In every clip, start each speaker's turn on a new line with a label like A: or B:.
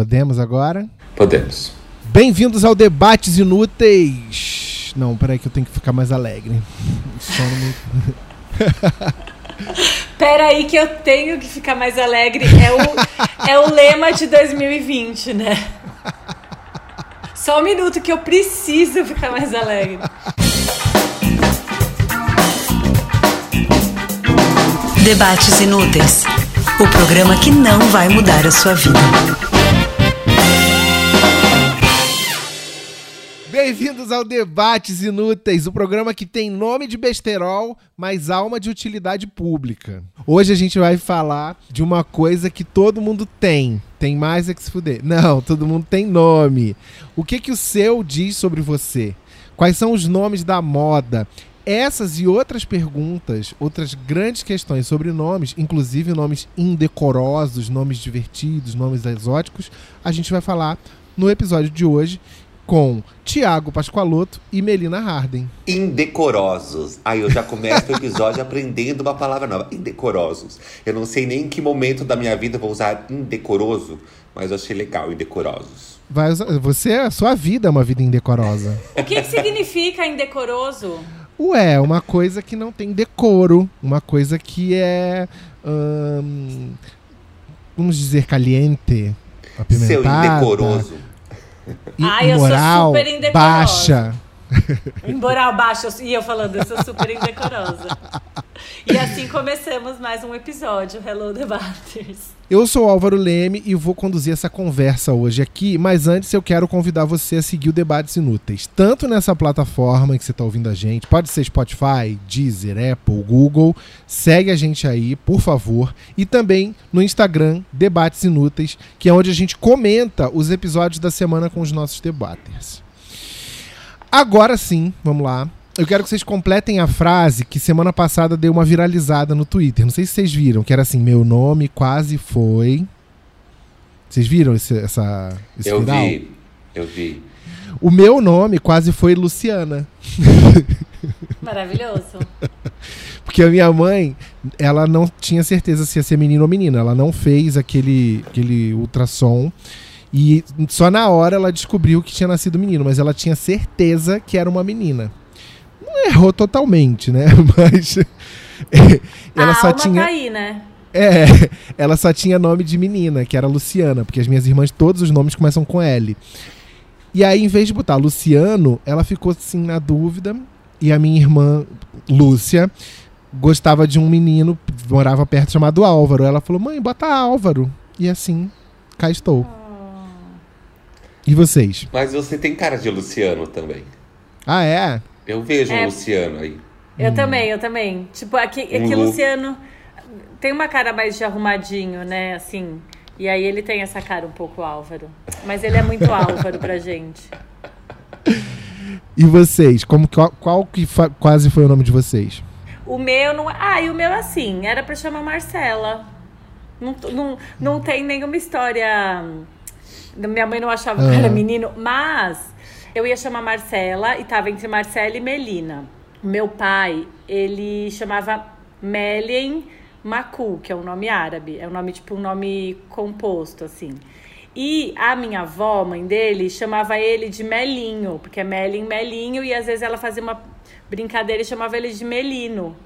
A: Podemos agora?
B: Podemos.
A: Bem-vindos ao Debates Inúteis. Não, peraí que eu tenho que ficar mais alegre. Só no.
C: Peraí que eu tenho que ficar mais alegre. É o, é o lema de 2020, né? Só um minuto que eu preciso ficar mais alegre.
D: Debates Inúteis o programa que não vai mudar a sua vida.
A: Bem-vindos ao Debates Inúteis, o programa que tem nome de besterol, mas alma de utilidade pública. Hoje a gente vai falar de uma coisa que todo mundo tem. Tem mais é que se fuder. Não, todo mundo tem nome. O que que o seu diz sobre você? Quais são os nomes da moda? Essas e outras perguntas, outras grandes questões sobre nomes, inclusive nomes indecorosos, nomes divertidos, nomes exóticos, a gente vai falar no episódio de hoje com Tiago Pascoaloto e Melina Harden.
B: Indecorosos. Aí eu já começo o episódio aprendendo uma palavra nova. Indecorosos. Eu não sei nem em que momento da minha vida vou usar indecoroso, mas eu achei legal, indecorosos.
A: Vai usar, você, a sua vida é uma vida indecorosa.
C: O que, que significa indecoroso?
A: Ué, uma coisa que não tem decoro, uma coisa que é. Hum, vamos dizer, caliente, apimentada. Seu indecoroso.
C: Eu sou super indecorosa. Baixa. Em moral baixa, e eu falando, eu sou super indecorosa. E assim começamos mais um episódio Hello Debaters.
A: Eu sou Álvaro Leme e vou conduzir essa conversa hoje aqui, mas antes eu quero convidar você a seguir o Debates Inúteis, tanto nessa plataforma que você está ouvindo a gente, pode ser Spotify, Deezer, Apple, Google, segue a gente aí, por favor, e também no Instagram, Debates Inúteis, que é onde a gente comenta os episódios da semana com os nossos debaters. Agora sim, vamos lá. Eu quero que vocês completem a frase que semana passada deu uma viralizada no Twitter. Não sei se vocês viram, que era assim: meu nome quase foi. Vocês viram esse, essa, esse
B: eu
A: final?
B: Eu vi, eu vi.
A: O meu nome quase foi Luciana.
C: Maravilhoso.
A: Porque a minha mãe, ela não tinha certeza se ia ser menino ou menina. Ela não fez aquele, aquele ultrassom. E só na hora ela descobriu que tinha nascido menino, mas ela tinha certeza que era uma menina. Não errou totalmente, né? Mas
C: ela A só tinha tá aí, né?
A: É, ela só tinha nome de menina, que era Luciana, porque as minhas irmãs todos os nomes começam com L. E aí, em vez de botar Luciano, ela ficou assim na dúvida. E a minha irmã, Lúcia, gostava de um menino, morava perto, chamado Álvaro. Ela falou: mãe, bota Álvaro. E assim, cá estou. E vocês?
B: Mas você tem cara de Luciano também.
A: Ah, é?
B: Eu vejo é. um Luciano aí.
C: Eu hum. também, eu também. Tipo, aqui, aqui um Luciano tem uma cara mais de arrumadinho, né? Assim. E aí ele tem essa cara um pouco Álvaro. Mas ele é muito Álvaro pra gente.
A: E vocês? Como, qual, qual que quase foi o nome de vocês?
C: O meu não. Ah, e o meu assim, era pra chamar Marcela. Não, não, não tem nenhuma história minha mãe não achava que era ah. menino, mas eu ia chamar Marcela e tava entre Marcela e Melina. Meu pai, ele chamava Melien Maku, que é um nome árabe. É um nome, tipo, um nome composto, assim. E a minha avó, mãe dele, chamava ele de Melinho, porque é Melin Melinho, e às vezes ela fazia uma brincadeira e chamava ele de Melino.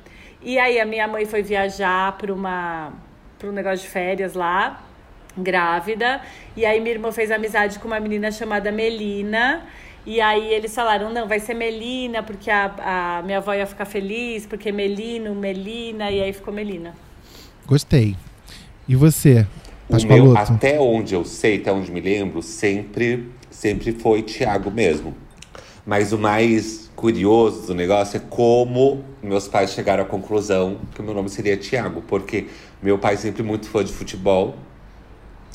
C: E aí a minha mãe foi viajar para uma para um negócio de férias lá grávida. E aí minha irmã fez amizade com uma menina chamada Melina. E aí eles falaram, não, vai ser Melina, porque a, a minha avó ia ficar feliz, porque Melino, Melina, e aí ficou Melina.
A: Gostei. E você?
B: O meu, até onde eu sei, até onde me lembro, sempre, sempre foi Tiago mesmo. Mas o mais curioso do negócio é como meus pais chegaram à conclusão que o meu nome seria Tiago, porque meu pai sempre muito fã de futebol,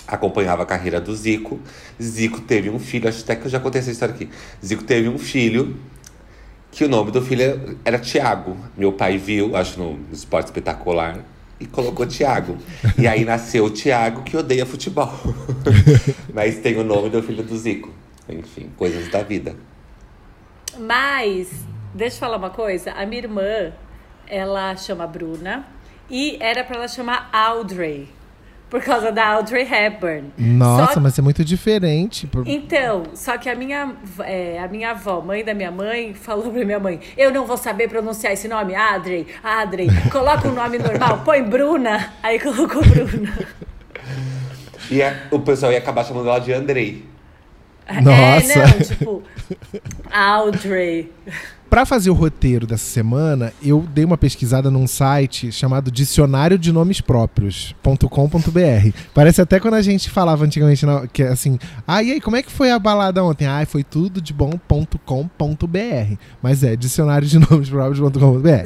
B: acompanhava a carreira do Zico. Zico teve um filho, acho até que eu já contei essa história aqui. Zico teve um filho que o nome do filho era Tiago. Meu pai viu, acho no esporte espetacular, e colocou Tiago. E aí nasceu o Tiago que odeia futebol. Mas tem o nome do filho do Zico. Enfim, coisas da vida.
C: Mas, deixa eu falar uma coisa. A minha irmã, ela chama Bruna. E era para ela chamar Audrey. Por causa da Audrey Hepburn.
A: Nossa,
C: Só-
A: mas é muito diferente. por-
C: Então, só que a minha, é, a minha avó, mãe da minha mãe, falou pra minha mãe: Eu não vou saber pronunciar esse nome, Adrey, Adrey, coloca um nome normal, põe Bruna. Aí colocou Bruna.
B: E a- o pessoal ia acabar chamando ela de Andrei.
A: Nossa.
C: É, não, tipo, Audrey.
A: Pra fazer o roteiro dessa semana, eu dei uma pesquisada num site chamado dicionário de nomes próprios.com.br. Parece até quando a gente falava antigamente na- que assim, ah, e aí, como é que foi a balada ontem? Ah, foi tudo de bom.com.br. Mas é dicionário de nomes próprios.com.br.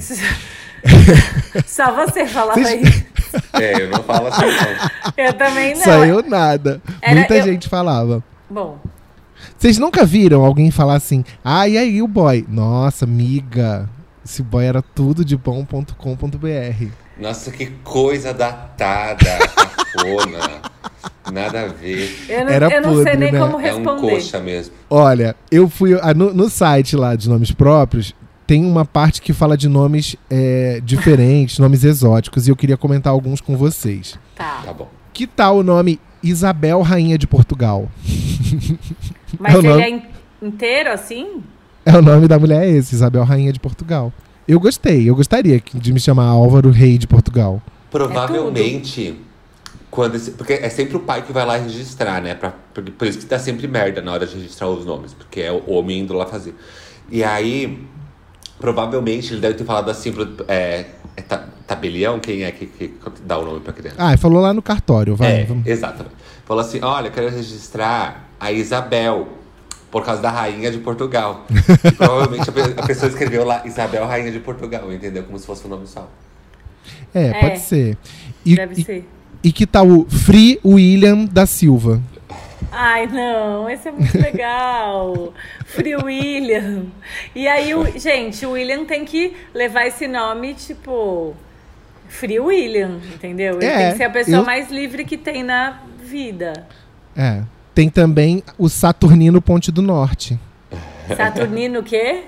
C: Só você falava
A: Vocês-
C: isso.
B: É, eu não falo assim, não.
C: Eu também não.
A: Saiu nada.
C: Era-
A: Muita
C: eu-
A: gente falava.
C: Bom,
A: Vocês nunca viram alguém falar assim, ah, e aí o boy? Nossa, miga, esse boy era tudo de bom.com.br.
B: Nossa, que coisa datada, cafona. Nada a ver.
C: eu não,
A: Era
C: eu não sei nem
A: né?
C: como
B: É um
C: responder.
B: coxa mesmo.
A: Olha, eu fui. ah, No, no site lá de nomes próprios, tem uma parte que fala de nomes é, diferentes, nomes exóticos, e eu queria comentar alguns com vocês.
C: Tá.
B: Tá bom.
A: Que tal o nome Isabel Rainha de Portugal?
C: Mas
A: É
C: ele
A: nome-
C: é in- inteiro assim?
A: É o nome da mulher é esse, Isabel Rainha de Portugal. Eu gostei, eu gostaria de me chamar Álvaro Rei de Portugal.
B: Provavelmente, quando esse- porque é sempre o pai que vai lá registrar, né? Pra, por, por isso que dá sempre merda na hora de registrar os nomes, porque é o homem indo lá fazer. E aí, provavelmente ele deve ter falado assim pro. É, é ta- tabelião? Quem é que, que dá o nome pra criança?
A: Ah, falou lá no cartório, vai.
B: É,
A: vamos-
B: exatamente. Falou assim: olha, eu quero registrar a Isabel, por causa da rainha de Portugal. E provavelmente a pe- a pessoa escreveu lá Isabel, rainha de Portugal, entendeu? Como se fosse o nome só.
A: É,
C: É.
A: pode ser. E,
C: Deve
A: e,
C: ser.
A: e que tal o Free William da Silva?
C: Ai, não, esse é muito legal. Free William. E aí, o, gente, o William tem que levar esse nome, tipo. Free William, entendeu? Ele
A: É,
C: tem que ser a pessoa
A: eu-
C: mais livre que tem na vida.
A: É. Tem também o Saturnino Ponte do Norte.
C: Saturnino o quê?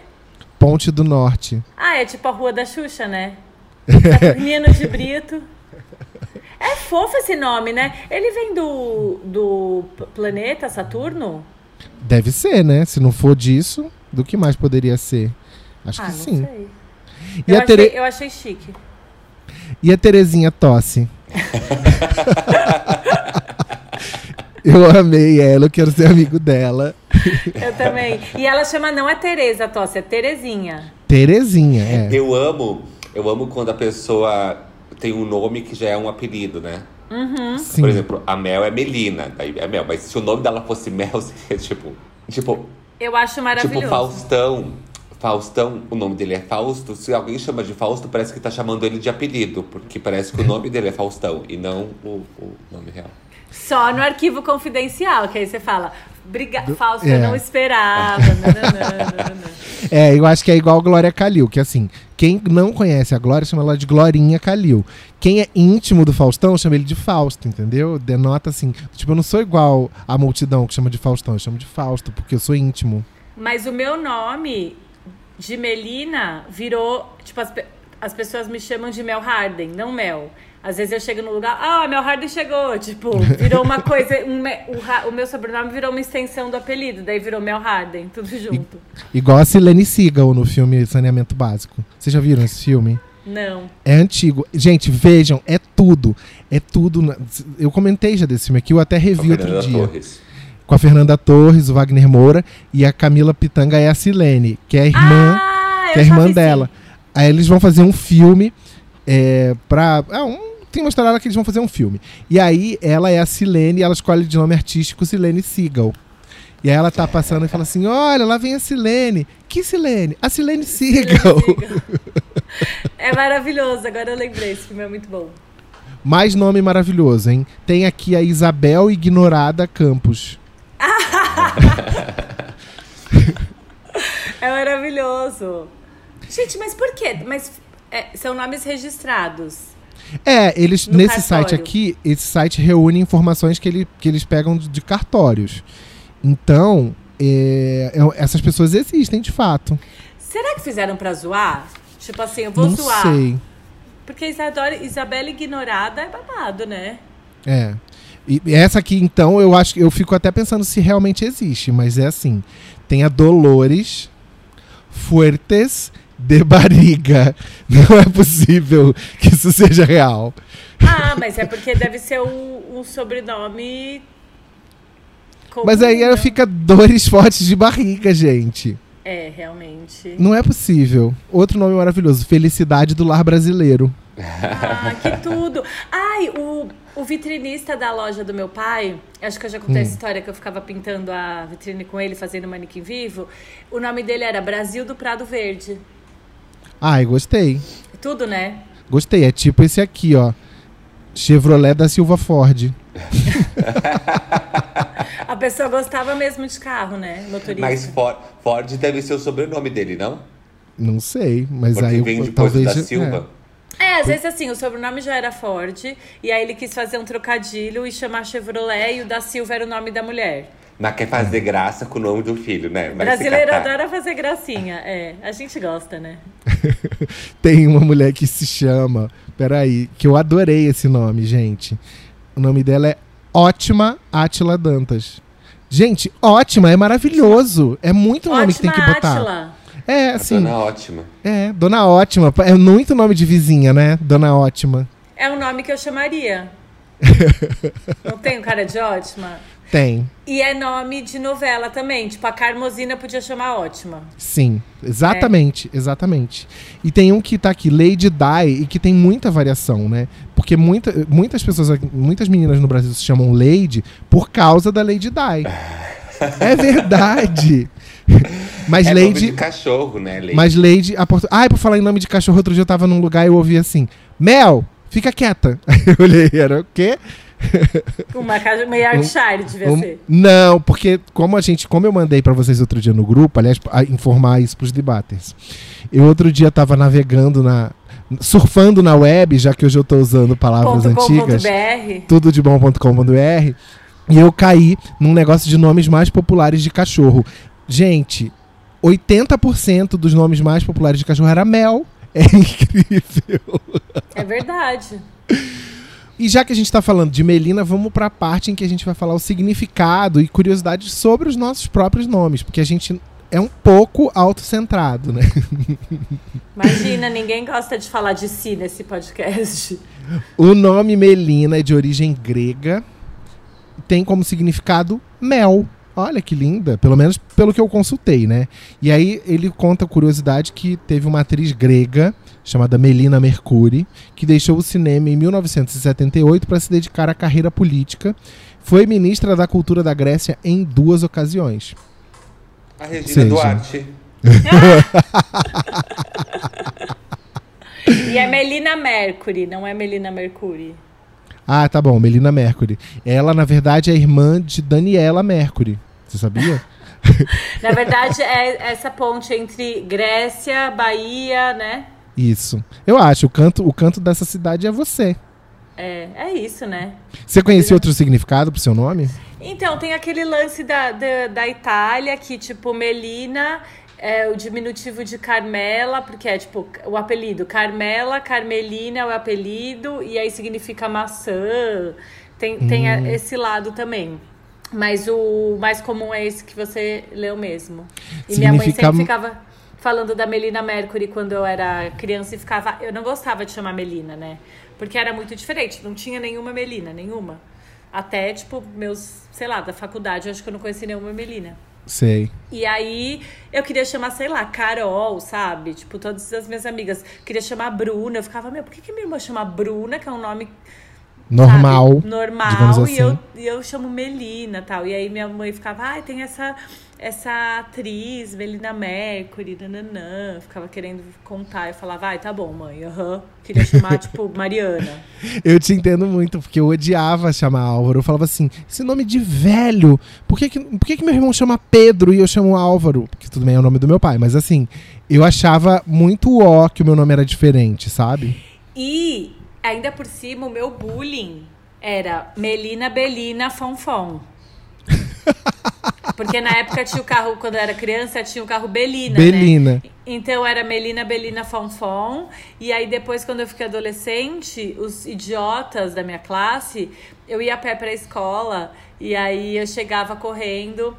A: Ponte do Norte.
C: Ah, é tipo a rua da Xuxa, né? Saturnino de Brito. É fofo esse nome, né? Ele vem do, do planeta Saturno?
A: Deve ser, né? Se não for disso, do que mais poderia ser? Acho
C: ah,
A: que sim.
C: sei.
A: E
C: Eu
A: a,
C: achei,
A: Tere...
C: eu achei chique.
A: e a Terezinha Tosse? eu amei ela, eu quero ser amigo dela.
C: Eu também. E ela chama, não é Tereza Tosse, é Terezinha.
A: Terezinha, é.
B: Eu amo, eu amo quando a pessoa tem um nome que já é um apelido, né?
A: Sim.
B: Por exemplo, a Mel é Melina, daí é Mel. Mas se o nome dela fosse Mel, seria tipo. Tipo,
C: Eu acho maravilhoso.
B: tipo Faustão. Faustão, o nome dele é Fausto. Se alguém chama de Fausto, parece que tá chamando ele de apelido, porque parece que o nome dele é Faustão e não o, o nome real.
C: Só no arquivo confidencial, que aí você fala, Briga... Fausto,
A: é.
C: eu não esperava.
A: É, eu acho que é igual a Glória Calil, que assim, quem não conhece a Glória chama ela de Glorinha Calil. Quem é íntimo do Faustão chama ele de Fausto, entendeu? Denota assim, tipo, eu não sou igual a multidão que chama de Faustão, eu chamo de Fausto, porque eu sou íntimo.
C: Mas o meu nome de Melina virou. Tipo, as, pe- as pessoas me chamam de Mel Harden, não Mel. Às vezes eu chego no lugar, ah, Mel Harden chegou. Tipo, virou uma coisa. um o, o meu sobrenome virou uma extensão do apelido, daí virou Mel Harden, tudo junto.
A: Igual a Silene Seagal no filme Saneamento Básico. Vocês já viram esse filme?
C: Não.
A: É antigo. Gente, vejam, é tudo. É tudo. na- Eu comentei já desse filme aqui, eu até revi outro
B: Fernanda
A: dia.
B: Torres.
A: Com a Fernanda Torres, o Wagner Moura e a Camila Pitanga é a Silene, que é a irmã.
C: Ah,
A: que é a irmã dela.
C: sim.
A: Aí eles vão fazer um filme é, pra. É, um, tem uma história que eles vão fazer um filme. E aí ela é a Silene ela escolhe de nome artístico Silene Seagal. E aí ela tá passando e fala assim: Olha, lá vem a Silene. Que Silene? A Silene Seagal.
C: É maravilhoso, agora eu lembrei, esse filme é muito bom.
A: Mais nome maravilhoso, hein? Tem aqui a Isabel Ignorada Campos.
C: É maravilhoso. Gente, mas por quê? Mas é, são nomes registrados.
A: É, eles
C: No
A: nesse
C: cartório.
A: site aqui, esse site reúne informações que, ele, que eles pegam de cartórios. Então, é, é, essas pessoas existem de fato.
C: Será que fizeram pra zoar? Tipo assim, eu vou
A: Não
C: zoar.
A: sei.
C: Porque Isadora, Isabela ignorada é babado, né?
A: É. E essa aqui, então, eu acho que eu fico até pensando se realmente existe, mas é assim: tem a Dolores Fuertes de Barriga. Não é possível que isso seja real.
C: Ah, mas é porque deve ser um, um sobrenome. comum,
A: Mas aí ela
C: né?
A: fica dores fortes de barriga, gente.
C: É, realmente.
A: Não é possível. Outro nome maravilhoso: Felicidade do Lar Brasileiro.
C: Ah, que tudo! Ai, o, o vitrinista da loja do meu pai, acho que eu já contei essa história que eu ficava pintando a vitrine com ele, fazendo manequim vivo. O nome dele era Brasil do Prado Verde.
A: Ai, gostei.
C: Tudo, né?
A: Gostei. É tipo esse aqui, ó. Chevrolet da Silva Ford.
C: A pessoa gostava mesmo de carro, né? Motorista.
B: Mas For- Ford deve ser o sobrenome dele, não?
A: Não sei, mas
B: Porque
A: aí
B: vem depois
A: talvez.
B: da Silva.
C: É, às vezes assim, o sobrenome já era Ford, e aí ele quis fazer um trocadilho e chamar Chevrolet, e o da Silva era o nome da mulher.
B: Mas quer fazer graça com o nome do filho, né? Vai
C: Brasileiro adora fazer gracinha. É, a gente gosta, né?
A: É. Tem uma mulher que se chama. Peraí, que eu adorei esse nome, gente. O nome dela é Ótima Átila Dantas. Gente, ótima, é maravilhoso. É muito nome que tem que botar.
C: Átila.
A: É,
B: A
A: assim.
B: dona ótima.
A: É, Dona Ótima. É muito nome de vizinha, né? Dona Ótima.
C: É um nome que eu chamaria. Não tem um cara de ótima?
A: Tem.
C: E é nome de novela também. Tipo, a Carmosina podia chamar ótima.
A: Sim, exatamente, exatamente. E tem um que tá aqui, Lady Di, e que tem muita variação, né? Porque muita, muitas pessoas, muitas meninas no Brasil se chamam Lady por causa da Lady Di. é verdade. Mas
B: é nome
A: Lady.
B: de cachorro, né? Lady?
A: Mas Lady. A portu... Ai, por falar em nome de cachorro, outro dia eu tava num lugar e eu ouvi assim: Mel, fica quieta. Aí eu olhei, era o quê?
C: Uma, casa- uma Yorkshire devia
A: Um-
C: ser.
A: Não, porque como a gente, como eu mandei pra vocês outro dia no grupo, aliás, informar isso pros debaters. Eu outro dia tava navegando na surfando na web, já que hoje eu tô usando palavras
C: Ponto
A: antigas,
C: BR.
A: tudo de bom.com.br, e eu caí num negócio de nomes mais populares de cachorro. Gente, 80% dos nomes mais populares de cachorro era Mel. É incrível.
C: É verdade.
A: E já que a gente tá falando de Melina, vamos pra parte em que a gente vai falar o significado e curiosidades sobre os nossos próprios nomes, porque a gente é um pouco autocentrado, né?
C: Imagina, ninguém gosta de falar de si nesse podcast.
A: O nome Melina é de origem grega, tem como significado mel. Olha que linda, pelo menos pelo que eu consultei, né? E aí ele conta a curiosidade que teve uma atriz grega chamada Melina Mercuri, que deixou o cinema em 1978 para se dedicar à carreira política. Foi ministra da Cultura da Grécia em duas ocasiões.
B: A Regina
A: Seja.
B: Duarte.
C: E é Melina Mercury, não é Melina Mercury.
A: Ah, tá bom, Melina Mercury. Ela, na verdade, é irmã de Daniela Mercury. Você sabia?
C: Na verdade, é essa ponte entre Grécia, Bahia, né?
A: Isso. Eu acho, o canto, o canto dessa cidade é você.
C: É, é isso, né?
A: Você conhecia outro significado pro seu nome?
C: Então, tem aquele lance da, da, da Itália que, tipo, Melina é o diminutivo de Carmela, porque é, tipo, o apelido. Carmela, Carmelina é o apelido, e aí significa maçã. Tem, tem a- esse lado também. Mas o mais comum é esse que você leu mesmo. E minha mãe
A: Significa-
C: sempre ficava falando da Melina Mercury quando eu era criança e ficava. Eu não gostava de chamar Melina, né? Porque era muito diferente. Não tinha nenhuma Melina, nenhuma. Até, tipo, meus, sei lá, da faculdade, eu acho que eu não conheci nenhuma Melina.
A: Sei.
C: E aí eu queria chamar, sei lá, Carol, sabe? Tipo, todas as minhas amigas. Queria chamar Bruna. Eu ficava, meu, por que, que minha irmã chama Bruna, que é um nome
A: Normal.
C: sabe, normal
A: digamos
C: e,
A: assim.
C: eu, e eu chamo Melina tal. E aí minha mãe ficava, ai, tem essa, essa atriz, Melina Mercury, nananã. Ficava querendo contar. Eu falava, ai, tá bom, mãe, aham. Queria chamar, tipo, Mariana.
A: Eu te entendo muito, porque eu odiava chamar Álvaro. Eu falava assim, esse nome de velho, por que que, por que que meu irmão chama Pedro e eu chamo Álvaro? Porque tudo bem é o nome do meu pai, mas assim, eu achava muito ó que o meu nome era diferente, sabe?
C: E, ainda por cima, o meu bullying era Melina Belina Fonfon. Porque na época tinha o carro, quando eu era criança, tinha o carro Belina,
A: Belina.
C: né? Então era Melina, Belina, Fonfon. E aí depois, quando eu fiquei adolescente, os idiotas da minha classe, eu ia a pé pra escola. E aí eu chegava correndo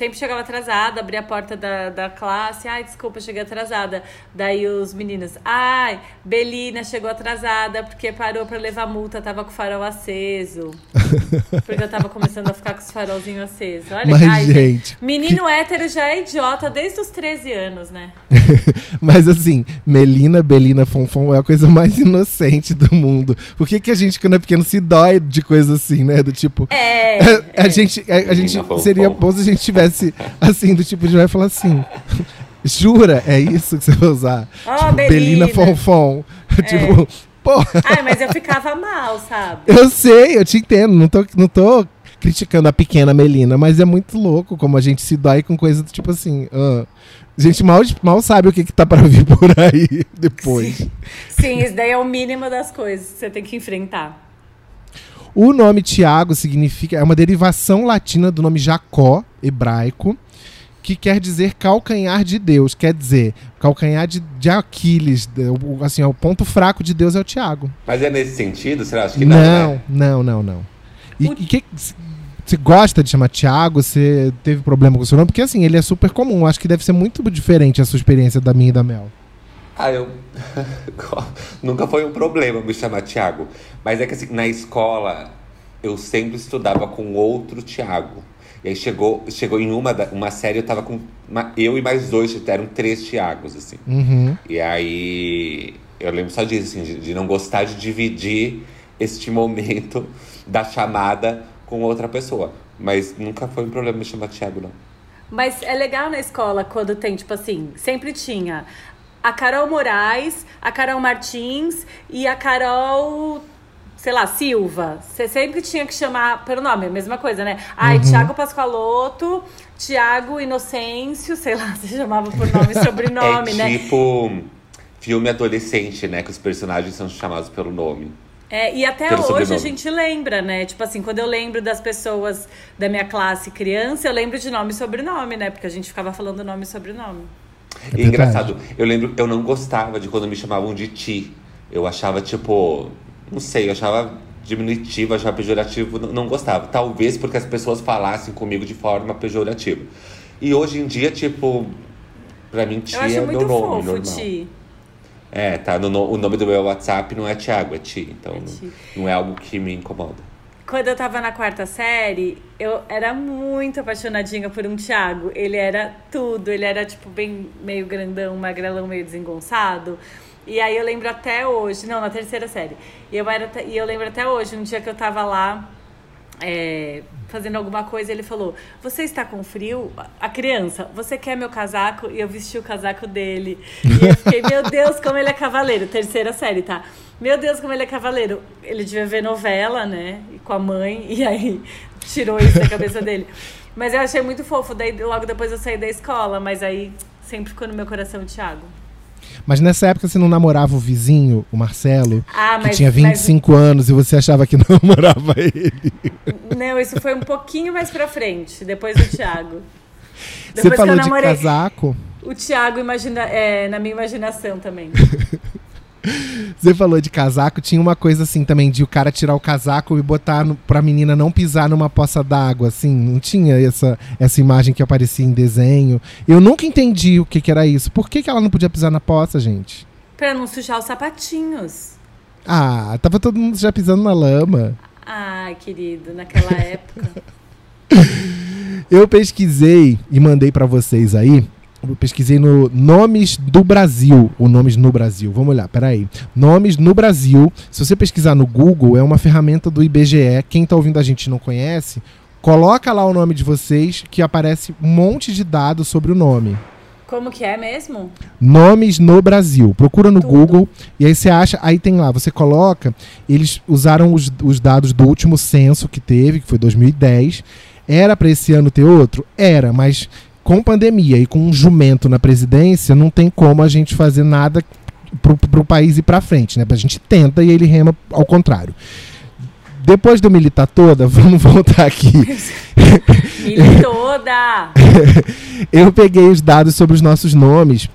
C: sempre chegava atrasada, abria a porta da, da classe, ai, desculpa, cheguei atrasada. Daí os meninos, ai, Belina chegou atrasada porque parou para levar multa, tava com o farol aceso. porque eu tava começando a ficar com os farolzinhos acesos. Olha,
A: Mas,
C: ai,
A: gente,
C: Menino hétero já é idiota desde os 13 anos, né?
A: Mas assim, Melina, Belina, Fonfon é a coisa mais inocente do mundo. Por que, que a gente, quando é pequeno, se dói de coisa assim, né? Do tipo.
C: É.
A: A, gente, a, a gente seria bom se a gente tivesse assim, do tipo de vai falar assim. Jura? É isso que você vai usar?
C: Ó,
A: tipo, Belina,
C: Belina.
A: Fonfon. tipo, porra.
C: Ai, mas eu ficava mal, sabe?
A: Eu sei, eu te entendo. Não tô, não tô criticando a pequena Melina, mas é muito louco como a gente se dói com coisas do tipo assim. ah, a gente mal, mal sabe o que, que tá pra vir por aí depois.
C: Sim, isso daí é o mínimo das coisas que você tem que enfrentar.
A: O nome Tiago significa. É uma derivação latina do nome Jacó, hebraico, que quer dizer calcanhar de Deus. Quer dizer, calcanhar de, de Aquiles. Assim, o ponto fraco de Deus é o Tiago.
B: Mas é nesse sentido? Você acha que não?
A: Não,
B: né?
A: não, não, não. E,
C: O-
A: e que. Você gosta de chamar Tiago? Você teve problema com o seu nome? Porque assim, ele é super comum. Acho que deve ser muito diferente a sua experiência da minha e da Mel.
B: Ah, eu. Nunca foi um problema me chamar Tiago. Mas é que assim, na escola eu sempre estudava com outro Tiago. E aí chegou, chegou em uma, uma série, eu tava com. uma- eu e mais dois, eram três Tiagos, assim.
A: Uhum.
B: E aí eu lembro só disso, assim, de, de não gostar de dividir este momento da chamada com outra pessoa. Mas nunca foi um problema me chamar Tiago, não.
C: Mas é legal na escola quando tem, tipo assim, sempre tinha a Carol Moraes, a Carol Martins e a Carol, sei lá, Silva. Você sempre tinha que chamar pelo nome, a mesma coisa, né? Ai, Tiago Pascoaloto, Tiago Inocêncio, sei lá, você chamava por nome e sobrenome,
B: é
C: né?
B: tipo filme adolescente, né? Que os personagens são chamados pelo nome.
C: É, e até
B: Pelo
C: hoje a
B: sobrenome.
C: gente lembra, né? Tipo assim, quando eu lembro das pessoas da minha classe criança, eu lembro de nome e sobrenome, né? Porque a gente ficava falando nome e sobrenome.
A: É
B: e engraçado, eu lembro, eu não gostava de quando me chamavam de ti. Eu achava, tipo, não sei, eu achava diminutivo, achava pejorativo, não, não gostava. Talvez porque as pessoas falassem comigo de forma pejorativa. E hoje em dia, tipo, pra mim, ti é meu nome,
C: fofo,
B: normal.
C: Ti.
B: É, tá. no o nome do meu WhatsApp não é Thiago, é Ti. Então
C: É
B: não-
C: Ti.
B: Não, é algo que me incomoda.
C: Quando eu tava na quarta série, eu era muito apaixonadinha por um Thiago. Ele era tudo, ele era tipo bem meio grandão, magrelão, meio desengonçado. E aí eu lembro até hoje, não, na terceira série. E eu, era, e eu lembro até hoje, um dia que eu tava lá é, fazendo alguma coisa, ele falou: Você está com frio? A criança, você quer meu casaco? E eu vesti o casaco dele. E eu fiquei, meu Deus, como ele é cavaleiro. Terceira série, tá? Meu Deus, como ele é cavaleiro. Ele devia ver novela, né? Com a mãe, e aí tirou isso da cabeça dele. Mas eu achei muito fofo. Daí logo depois eu saí da escola, mas aí sempre ficou no meu coração o Thiago.
A: Mas nessa época você não namorava o vizinho, o Marcelo,
C: Ah,
A: que
C: mas-
A: tinha 25 anos e você achava que namorava ele.
C: Não, isso foi um pouquinho mais pra frente, depois do Thiago.
A: Você
C: Depois que
A: falou
C: eu
A: de
C: namorei-
A: casaco.
C: O Thiago imagina, é, na minha imaginação também.
A: Você falou de casaco, tinha uma coisa assim também, de o cara tirar o casaco e botar no, pra menina não pisar numa poça d'água, assim. Não tinha essa, essa imagem que aparecia em desenho. Eu nunca entendi o que, que era isso. Por que, que ela não podia pisar na poça, gente?
C: Pra não sujar os sapatinhos.
A: Ah, tava todo mundo já pisando na lama.
C: Ai, querido, naquela época.
A: Eu pesquisei e mandei pra vocês aí. Eu pesquisei no Nomes do Brasil. O Nomes no Brasil. Vamos olhar, peraí. Nomes no Brasil. Se você pesquisar no Google, é uma ferramenta do IBGE. Quem tá ouvindo a gente e não conhece, coloca lá o nome de vocês que aparece um monte de dados sobre o nome.
C: Como que é mesmo?
A: Nomes no Brasil. Procura no
C: Tudo.
A: Google e aí você acha. Aí tem lá, você coloca. Eles usaram os, os dados do último censo que teve, que foi 2010. Era para esse ano ter outro? Era, mas com pandemia e com um jumento na presidência, não tem como a gente fazer nada pro, pro país ir pra frente, né? A gente tenta e ele rema ao contrário. Depois do militar toda, vamos voltar aqui.
C: Milho toda!
A: Eu peguei os dados sobre os nossos nomes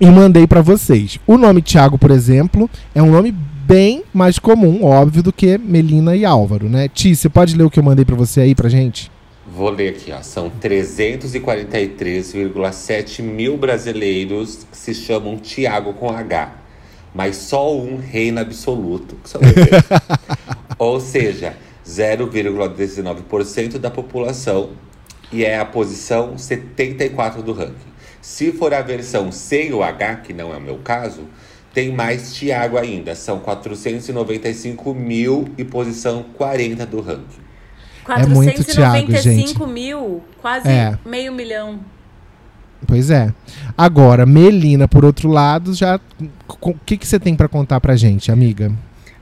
A: e mandei pra vocês. O nome Thiago, por exemplo, é um nome bem mais comum, óbvio, do que Melina e Álvaro, né? Ti, você pode ler o que eu mandei pra você aí pra gente?
B: Vou ler aqui, ó. São 343,7 mil brasileiros que se chamam Tiago com H. Mas só um reina absoluto. Ou seja, 0,19% da população. E é a posição 74 do ranking. Se for a versão sem o H, que não é o meu caso, tem mais Tiago ainda. São 495 mil e posição 40 do ranking.
A: É muito Thiago,
C: 495 mil, quase
A: É.
C: meio milhão.
A: Pois é. Agora, Melina, por outro lado, já. O que, que você tem pra contar pra gente, amiga?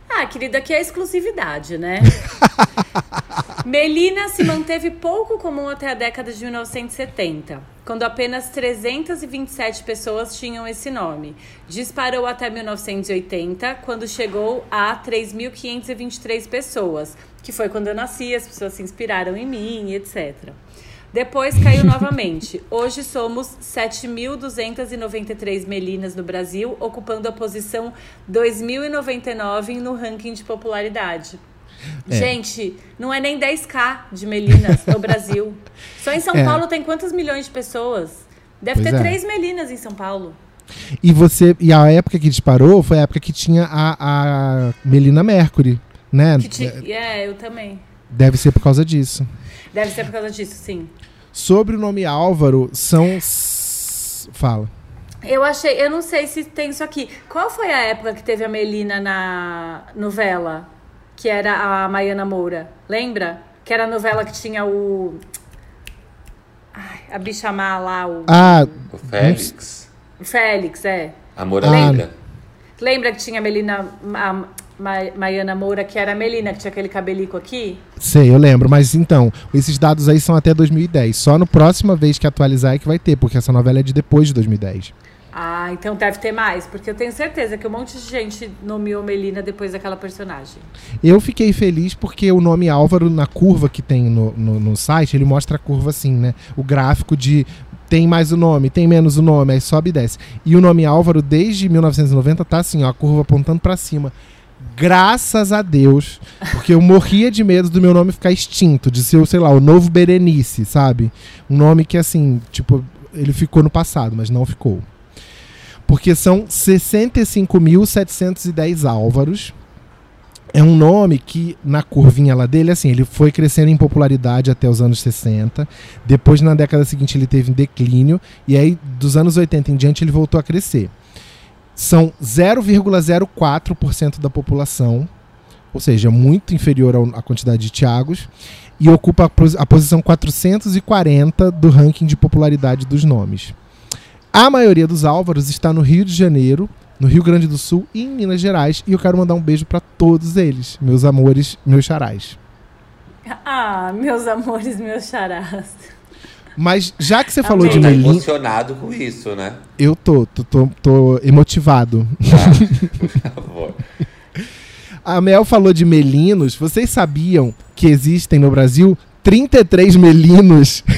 C: Ah, querida, aqui é exclusividade, né? Melina se manteve pouco comum até a década de 1970, quando apenas 327 pessoas tinham esse nome. Disparou até 1980, quando chegou a 3.523 pessoas, que foi quando eu nasci, as pessoas se inspiraram em mim, etc. Depois caiu novamente. Hoje somos 7.293 melinas no Brasil, ocupando a posição 2.099 no ranking de popularidade.
A: É.
C: Gente, não é nem 10k de melinas no Brasil. Só em São
A: É.
C: Paulo tem quantos milhões de pessoas? Deve
A: Pois
C: ter
A: é.
C: três melinas em São Paulo.
A: E você. E a época que disparou foi a época que tinha a, a Melina Mercury, né?
C: Que ti- É, eu também.
A: Deve ser por causa disso.
C: Deve ser por causa disso, sim.
A: Sobre o nome Álvaro, são. s- Fala.
C: Eu achei, eu não sei se tem isso aqui. Qual foi a época que teve a Melina na novela? Que era a Maiana Moura. Lembra? Que era a novela que tinha o. Ai, a bicha má lá, o.
A: Ah,
B: O Félix,
C: o Félix, é.
B: a Amor
A: Ah,
B: Negra.
C: Lembra que tinha a Melina. A Ma- Maiana Moura, que era a Melina, que tinha aquele cabelico aqui?
A: sei, eu lembro. Mas então, esses dados aí são até 2010. Só no próxima vez que atualizar é que vai ter, porque essa novela é de depois de 2010.
C: Ah, então deve ter mais, porque eu tenho certeza que um monte de gente nomeou Melina depois daquela personagem.
A: Eu fiquei feliz porque o nome Álvaro, na curva que tem no, no, no site, ele mostra a curva assim, né? O gráfico de tem mais o nome, tem menos o nome, aí sobe e desce. E o nome Álvaro, desde 1990, tá assim, ó, a curva apontando pra cima. Graças a Deus, porque eu morria de medo do meu nome ficar extinto, de ser, sei lá, o novo Berenice, sabe? Um nome que, assim, tipo, ele ficou no passado, mas não ficou. Porque são 65.710 Álvaros. É um nome que, na curvinha lá dele, assim, ele foi crescendo em popularidade até os anos 60. Depois, na década seguinte, ele teve um declínio. E aí, dos anos 80 em diante, ele voltou a crescer. São 0,04% da população, ou seja, muito inferior à quantidade de Thiagos, e ocupa a posição 440 do ranking de popularidade dos nomes. A maioria dos Álvaros está no Rio de Janeiro, no Rio Grande do Sul e em Minas Gerais, e eu quero mandar um beijo para todos eles, meus amores, meus charás.
C: Ah, meus amores, meus charás.
A: Mas já que você falou
C: Amei.
A: de
B: Tá
A: Melin,
B: emocionado com isso, né?
A: eu tô, tô, tô, tô emotivado.
B: Por favor.
A: A Mel falou de melinos. Vocês sabiam que existem no Brasil 33 melinos?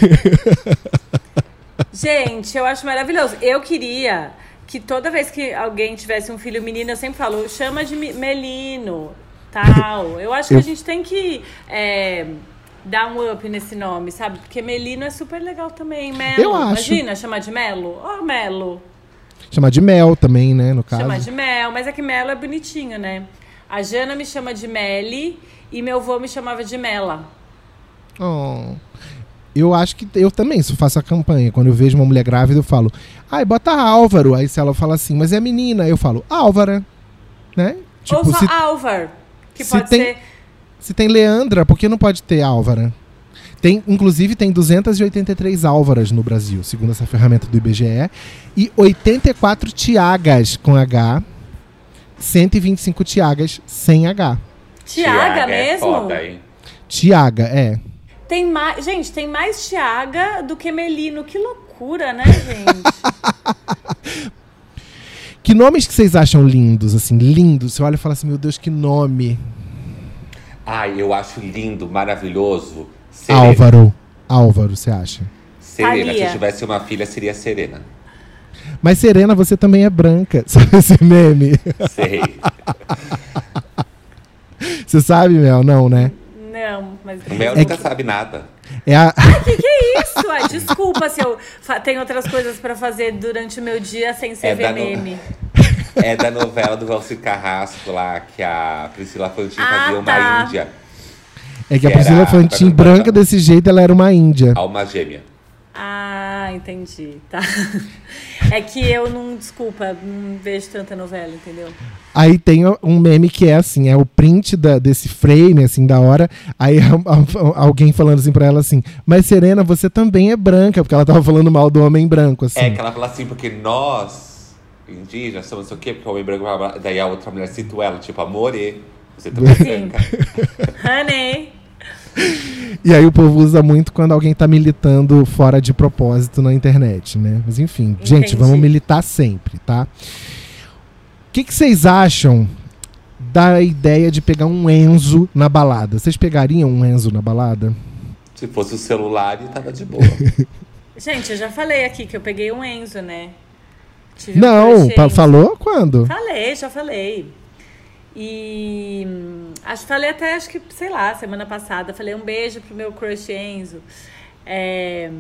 C: Gente, eu acho maravilhoso. Eu queria que toda vez que alguém tivesse um filho menino, eu sempre falo, chama de Melino, tal. Eu acho que
A: Eu-
C: a gente tem que é, dar um up nesse nome, sabe? Porque Melino é super legal também. Melo.
A: Eu acho.
C: Imagina chamar de Melo? Ó, Melo.
A: Chamar de Mel também, né, no caso.
C: Chamar de Mel, mas é que Melo é bonitinho, né? A Jana me chama de Meli e meu avô me chamava de Mela.
A: Oh. Eu acho que eu também isso faço a campanha. Quando eu vejo uma mulher grávida, eu falo, ai, bota Álvaro. Aí se ela fala assim, mas é menina, eu falo, Álvara. Né? Tipo,
C: Ou só
A: se,
C: Álvar, que
A: se
C: pode
A: tem-
C: ser...
A: se tem Leandra, por que não pode ter Álvara? Tem, inclusive, tem 283 Álvaras no Brasil, segundo essa ferramenta do IBGE, e 84 Tiagas com H, 125 Tiagas sem H.
C: Tiaga
B: é
C: mesmo?
B: foda, hein?
A: Tiaga, é.
C: Tem mais, gente, tem mais Tiaga do que Melino. Que loucura, né, gente?
A: Que nomes que vocês acham lindos, assim, lindos? Você olha e fala assim, meu Deus, que nome.
B: Ai, eu acho lindo, maravilhoso. Serena.
A: Álvaro. Álvaro, você acha?
B: Serena, se eu tivesse uma filha, seria Serena.
A: Mas Serena, você também é branca. Sabe esse meme?
B: Sei.
A: Você sabe, Mel? Não, né?
C: Não, mas.
B: O Mel
A: É
B: nunca
A: que-
B: sabe nada.
A: É a...
C: Que que é isso? Ai, desculpa se eu fa- tenho outras coisas pra fazer durante o meu dia sem ser
B: É
C: ver
B: da no-
C: meme.
B: É da novela do Valcir Carrasco lá, que a Priscila Fantin
C: Ah,
B: fazia uma
C: tá.
B: índia,
A: É que a
B: Que
A: Priscila Fantin, branca desse jeito, ela era uma índia.
B: alma gêmea.
C: Ah, entendi. Tá. É que eu não, desculpa, não vejo tanta novela, entendeu?
A: Aí tem um meme que é assim, é o print da- desse frame, assim, da hora. Aí a- a- alguém falando assim pra ela assim, mas Serena, você também é branca, porque ela tava falando mal do homem branco, assim.
B: É que ela fala assim, porque nós, indígenas, somos não sei o quê, porque o homem branco... blá, blá, Daí a outra mulher cita ela, tipo, amore, você também é
C: Sim.
B: branca.
C: Honey.
A: E aí o povo usa muito quando alguém tá militando fora de propósito na internet, né? Mas enfim, gente,
C: Entendi.
A: vamos militar sempre, tá? O que, que vocês acham da ideia de pegar um Enzo na balada? Vocês pegariam um Enzo na balada?
B: Se fosse o celular, tava de boa.
C: Gente, eu já falei aqui que eu peguei um Enzo, né? Tive
A: Não, falou quando?
C: Falei, já falei. E acho falei até, acho que, sei lá, semana passada, falei um beijo pro meu crush Enzo. É,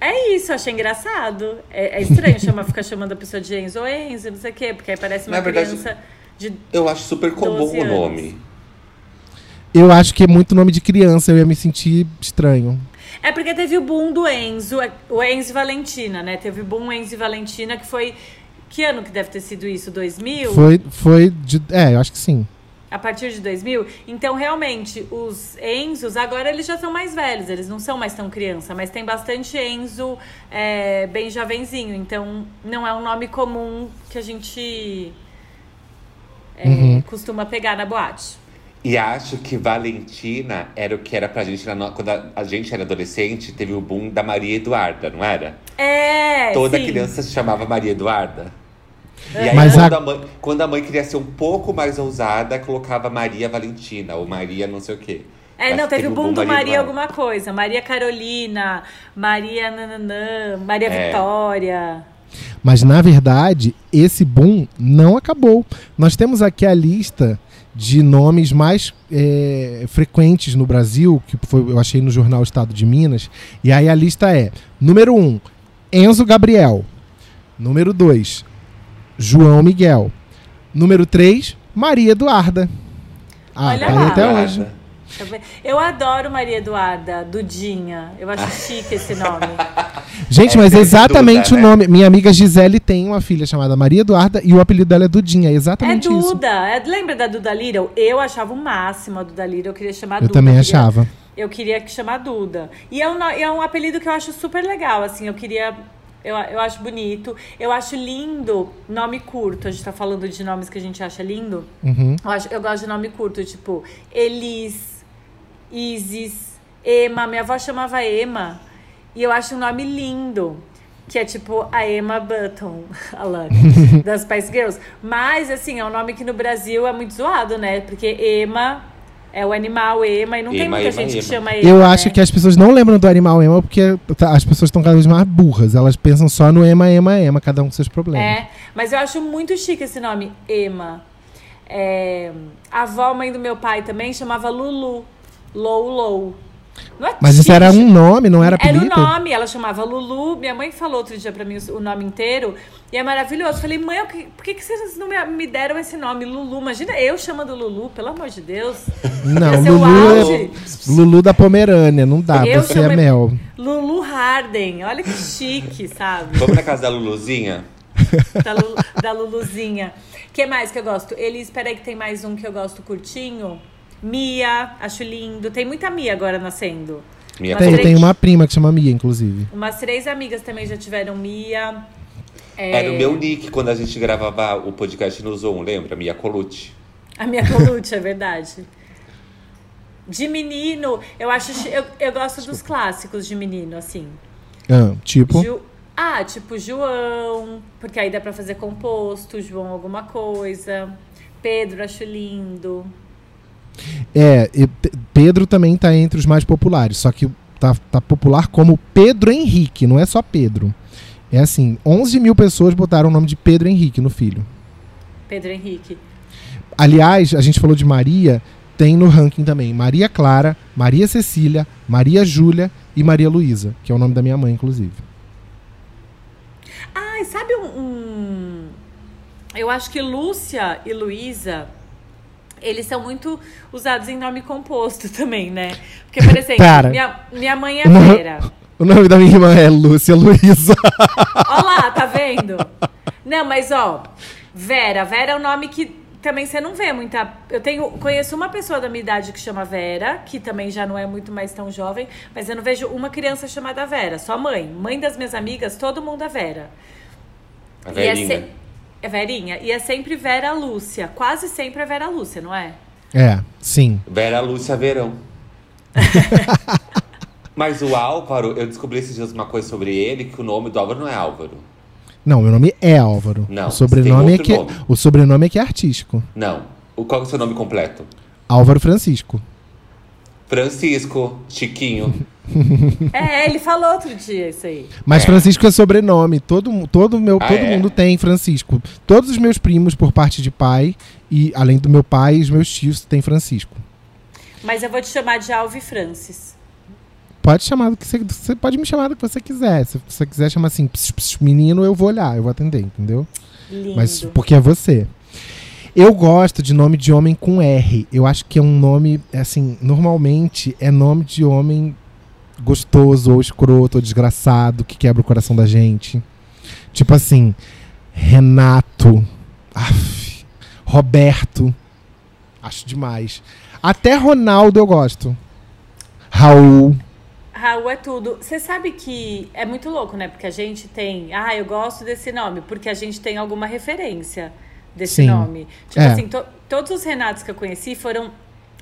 C: é isso, achei engraçado. É, é estranho chamar, ficar chamando a pessoa de Enzo ou Enzo, não sei o quê, porque aí parece uma
B: Na verdade,
C: criança de.
B: Eu acho super comum
C: 12
B: o nome.
A: Eu acho que é muito nome de criança, eu ia me sentir estranho.
C: É porque teve o boom do Enzo, o Enzo e Valentina, né? Teve o boom Enzo e Valentina, que foi. Que ano que deve ter sido isso? 2000?
A: Foi, foi de. É, eu acho que sim.
C: A partir de 2000? Então, realmente, os Enzos, agora eles já são mais velhos, eles não são mais tão criança, mas tem bastante Enzo é, bem jovenzinho. Então, não é um nome comum que a gente é, costuma pegar na boate.
B: E acho que Valentina era o que era pra gente, na no- quando a, a gente era adolescente, teve o boom da Maria Eduarda, não era?
C: É,
B: Toda
C: sim.
B: criança se chamava Maria Eduarda. E aí,
A: Mas
B: quando,
A: a-
B: a... mãe, quando a mãe queria ser um pouco mais ousada, colocava Maria Valentina, ou Maria não sei o quê.
C: É, não,
B: que
C: teve o boom do Maria
B: Eduarda.
C: alguma coisa. Maria Carolina, Maria Nananã, Maria
B: É.
C: Vitória.
A: Mas na verdade, esse boom não acabou. Nós temos aqui a lista de nomes mais é, frequentes no Brasil, que foi, eu achei no jornal Estado de Minas. E aí a lista é: número 1, um, Enzo Gabriel. Número 2, João Miguel. Número 3, Maria Eduarda. Ah,
C: Olha
A: tá aí
C: lá.
A: até
B: Eduarda.
A: hoje.
C: Eu adoro Maria Eduarda, Dudinha. Eu acho chique esse nome.
A: Gente,
B: É,
A: mas exatamente
B: Duda,
A: o
B: né?
A: nome. Minha amiga Gisele tem uma filha chamada Maria Eduarda e o apelido dela é Dudinha. É
C: É
A: exatamente isso.
C: Duda. É- lembra da Duda Little? Eu achava o máximo a Duda Little. Eu queria chamar
A: Eu
C: Duda.
A: também
C: queria-
A: achava.
C: Eu queria que chamar Duda. E é um, é um apelido que eu acho super legal, assim. Eu queria. Eu, eu acho bonito. Eu acho lindo nome curto. A gente tá falando de nomes que a gente acha lindo.
A: Uhum.
C: Eu, acho, eu gosto de nome curto, tipo Elis, Isis, Ema. Minha avó chamava Ema. E eu acho um nome lindo. Que é tipo a Emma Button, a Lana, das Spice Girls. Mas, assim, é um nome que no Brasil é muito zoado, né? Porque Ema é o animal Ema. E não tem
B: Ema,
C: muita
B: Ema,
C: gente que
B: Ema.
C: chama Ema.
A: Eu
C: né?
A: acho que as pessoas não lembram do animal ema porque tá- as pessoas estão cada vez mais burras. Elas pensam só no ema, ema, ema, cada um com seus problemas.
C: É, mas eu acho muito chique esse nome, Ema. É, a avó, mãe do meu pai também, chamava Lulu. Lou Lou. Não é
A: Mas isso era um nome, não era
C: Era
A: apelido?
C: o nome, ela chamava Lulu. Minha mãe falou outro dia pra mim o o nome inteiro. E é maravilhoso. Falei, mãe, o que- por que, que vocês não me, deram esse nome, Lulu? Imagina eu chamando Lulu, pelo amor de Deus.
A: Não,
C: o
A: Lulu, é, Lulu da Pomerânia, não dá,
C: Eu
A: você
C: chamo-
A: é mel.
C: Lulu Harden, olha que chique, sabe?
B: Vamos na casa da Luluzinha?
C: da, Lu- da Luluzinha. que mais que eu gosto? Ele, espera aí que tem mais um que eu gosto curtinho. Mia, acho lindo. Tem muita Mia agora nascendo. Mas
A: Tem,
C: três-
A: tem uma prima que chama Mia, inclusive.
C: Umas três amigas também já tiveram Mia. É,
B: Era o meu nick quando a gente gravava o podcast no Zoom, lembra? Mia Colucci.
C: A minha Colucci, é verdade. De menino, eu acho. Eu, eu gosto dos clássicos de menino, assim.
A: Ah, tipo,
C: Ju- ah, tipo João, porque aí dá pra fazer composto, João alguma coisa. Pedro, acho lindo.
A: É, Pe- Pedro também tá entre os mais populares, só que tá, tá popular como Pedro Henrique, não é só Pedro. É assim, 11 mil pessoas botaram o nome de Pedro Henrique no filho.
C: Pedro Henrique.
A: Aliás, a gente falou de Maria, tem no ranking também Maria Clara, Maria Cecília, Maria Júlia e Maria Luísa, que é o nome da minha mãe, inclusive.
C: Ai, sabe um, um- Eu acho que Lúcia e Luísa, eles são muito usados em nome composto também, né? Porque, por exemplo,
A: Pera.
C: minha, minha mãe é. Vera.
A: O nome da minha irmã é Lúcia Luísa.
C: Ó lá, tá vendo? Não, mas ó, Vera. Vera é um nome que também você não vê muita. Eu tenho, conheço uma pessoa da minha idade que chama Vera, que também já não é muito mais tão jovem, mas eu não vejo uma criança chamada Vera, só mãe. Mãe das minhas amigas, todo mundo é Vera.
B: A
C: E é, é Verinha. E é sempre Vera Lúcia. Quase sempre é Vera Lúcia, não é?
A: É, sim.
B: Vera Lúcia Verão. Mas o Álvaro, eu descobri esses dias uma coisa sobre ele, que o nome do Álvaro não é Álvaro.
A: Não, meu nome é Álvaro.
B: Não,
A: o sobrenome é que
B: nome.
A: o sobrenome é que é artístico.
B: Não. O, qual é o seu nome completo?
A: Álvaro Francisco.
B: Francisco, Chiquinho.
C: É, ele falou outro dia isso aí.
A: Mas
B: É.
A: Francisco é sobrenome. Todo, todo, meu,
B: Ah,
A: todo
B: é?
A: mundo tem Francisco. Todos os meus primos, por parte de pai, e além do meu pai, os meus tios têm Francisco.
C: Mas eu vou te chamar de Alve Francis.
A: Pode chamar do que você, você pode me chamar do que você quiser. Se você quiser chamar assim, "Ps, ps, menino, eu vou olhar, eu vou atender, entendeu?
C: Lindo.
A: Mas porque é você. Eu gosto de nome de homem com R. Eu acho que é um nome, assim, normalmente é nome de homem gostoso, ou escroto, ou desgraçado, que quebra o coração da gente. Tipo assim, Renato, Aff, Roberto. Acho demais. Até Ronaldo eu gosto. Raul.
C: Raul é tudo. Você sabe que é muito louco, né? Porque a gente tem. Ah, eu gosto desse nome. Porque a gente tem alguma referência desse
A: Sim.
C: nome. Tipo
A: É.
C: assim, to- todos os Renatos que eu conheci foram.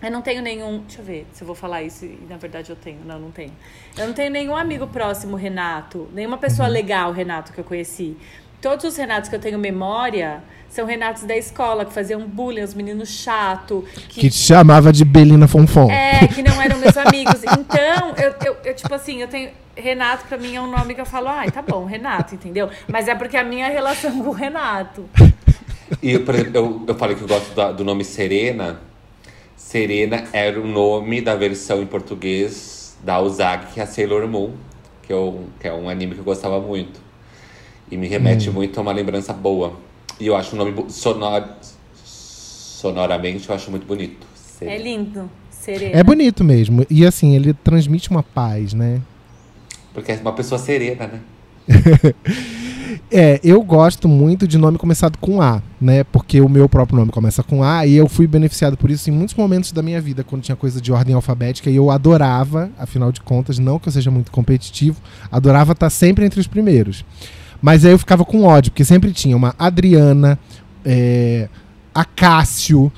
C: Eu não tenho nenhum. Deixa eu ver se eu vou falar isso. E na verdade eu tenho. Não, não tenho. Eu não tenho nenhum amigo próximo Renato. Nenhuma pessoa
A: Uhum.
C: legal Renato que eu conheci. Todos os Renatos que eu tenho memória são Renatos da escola, que faziam bullying, os meninos chato,
A: Que te chamava de Belina Fonfon.
C: é, que não eram meus amigos. Então, eu, eu, eu, tipo assim, eu tenho. Renato, pra mim, é um nome que eu falo, ai, tá bom, Renato, entendeu? Mas é porque a minha relação com o Renato.
B: E, por exemplo, eu, eu falei que eu gosto da- do nome Serena. Serena era o nome da versão em português da Uzagi, que é a Sailor Moon, que, eu, que é um anime que eu gostava muito. E me remete
A: Hum.
B: muito a uma lembrança boa. E eu acho o nome sonor, sonoramente, eu acho muito bonito.
C: É
B: Serena.
C: lindo. Serena.
A: É bonito mesmo. E assim, ele transmite uma paz, né?
B: Porque é uma pessoa serena, né?
A: É, eu gosto muito de nome começado com A, né? Porque o meu próprio nome começa com A e eu fui beneficiado por isso em muitos momentos da minha vida, quando tinha coisa de ordem alfabética e eu adorava, afinal de contas, não que eu seja muito competitivo, adorava estar sempre entre os primeiros. Mas aí eu ficava com ódio, porque sempre tinha uma Adriana, é, Acácio,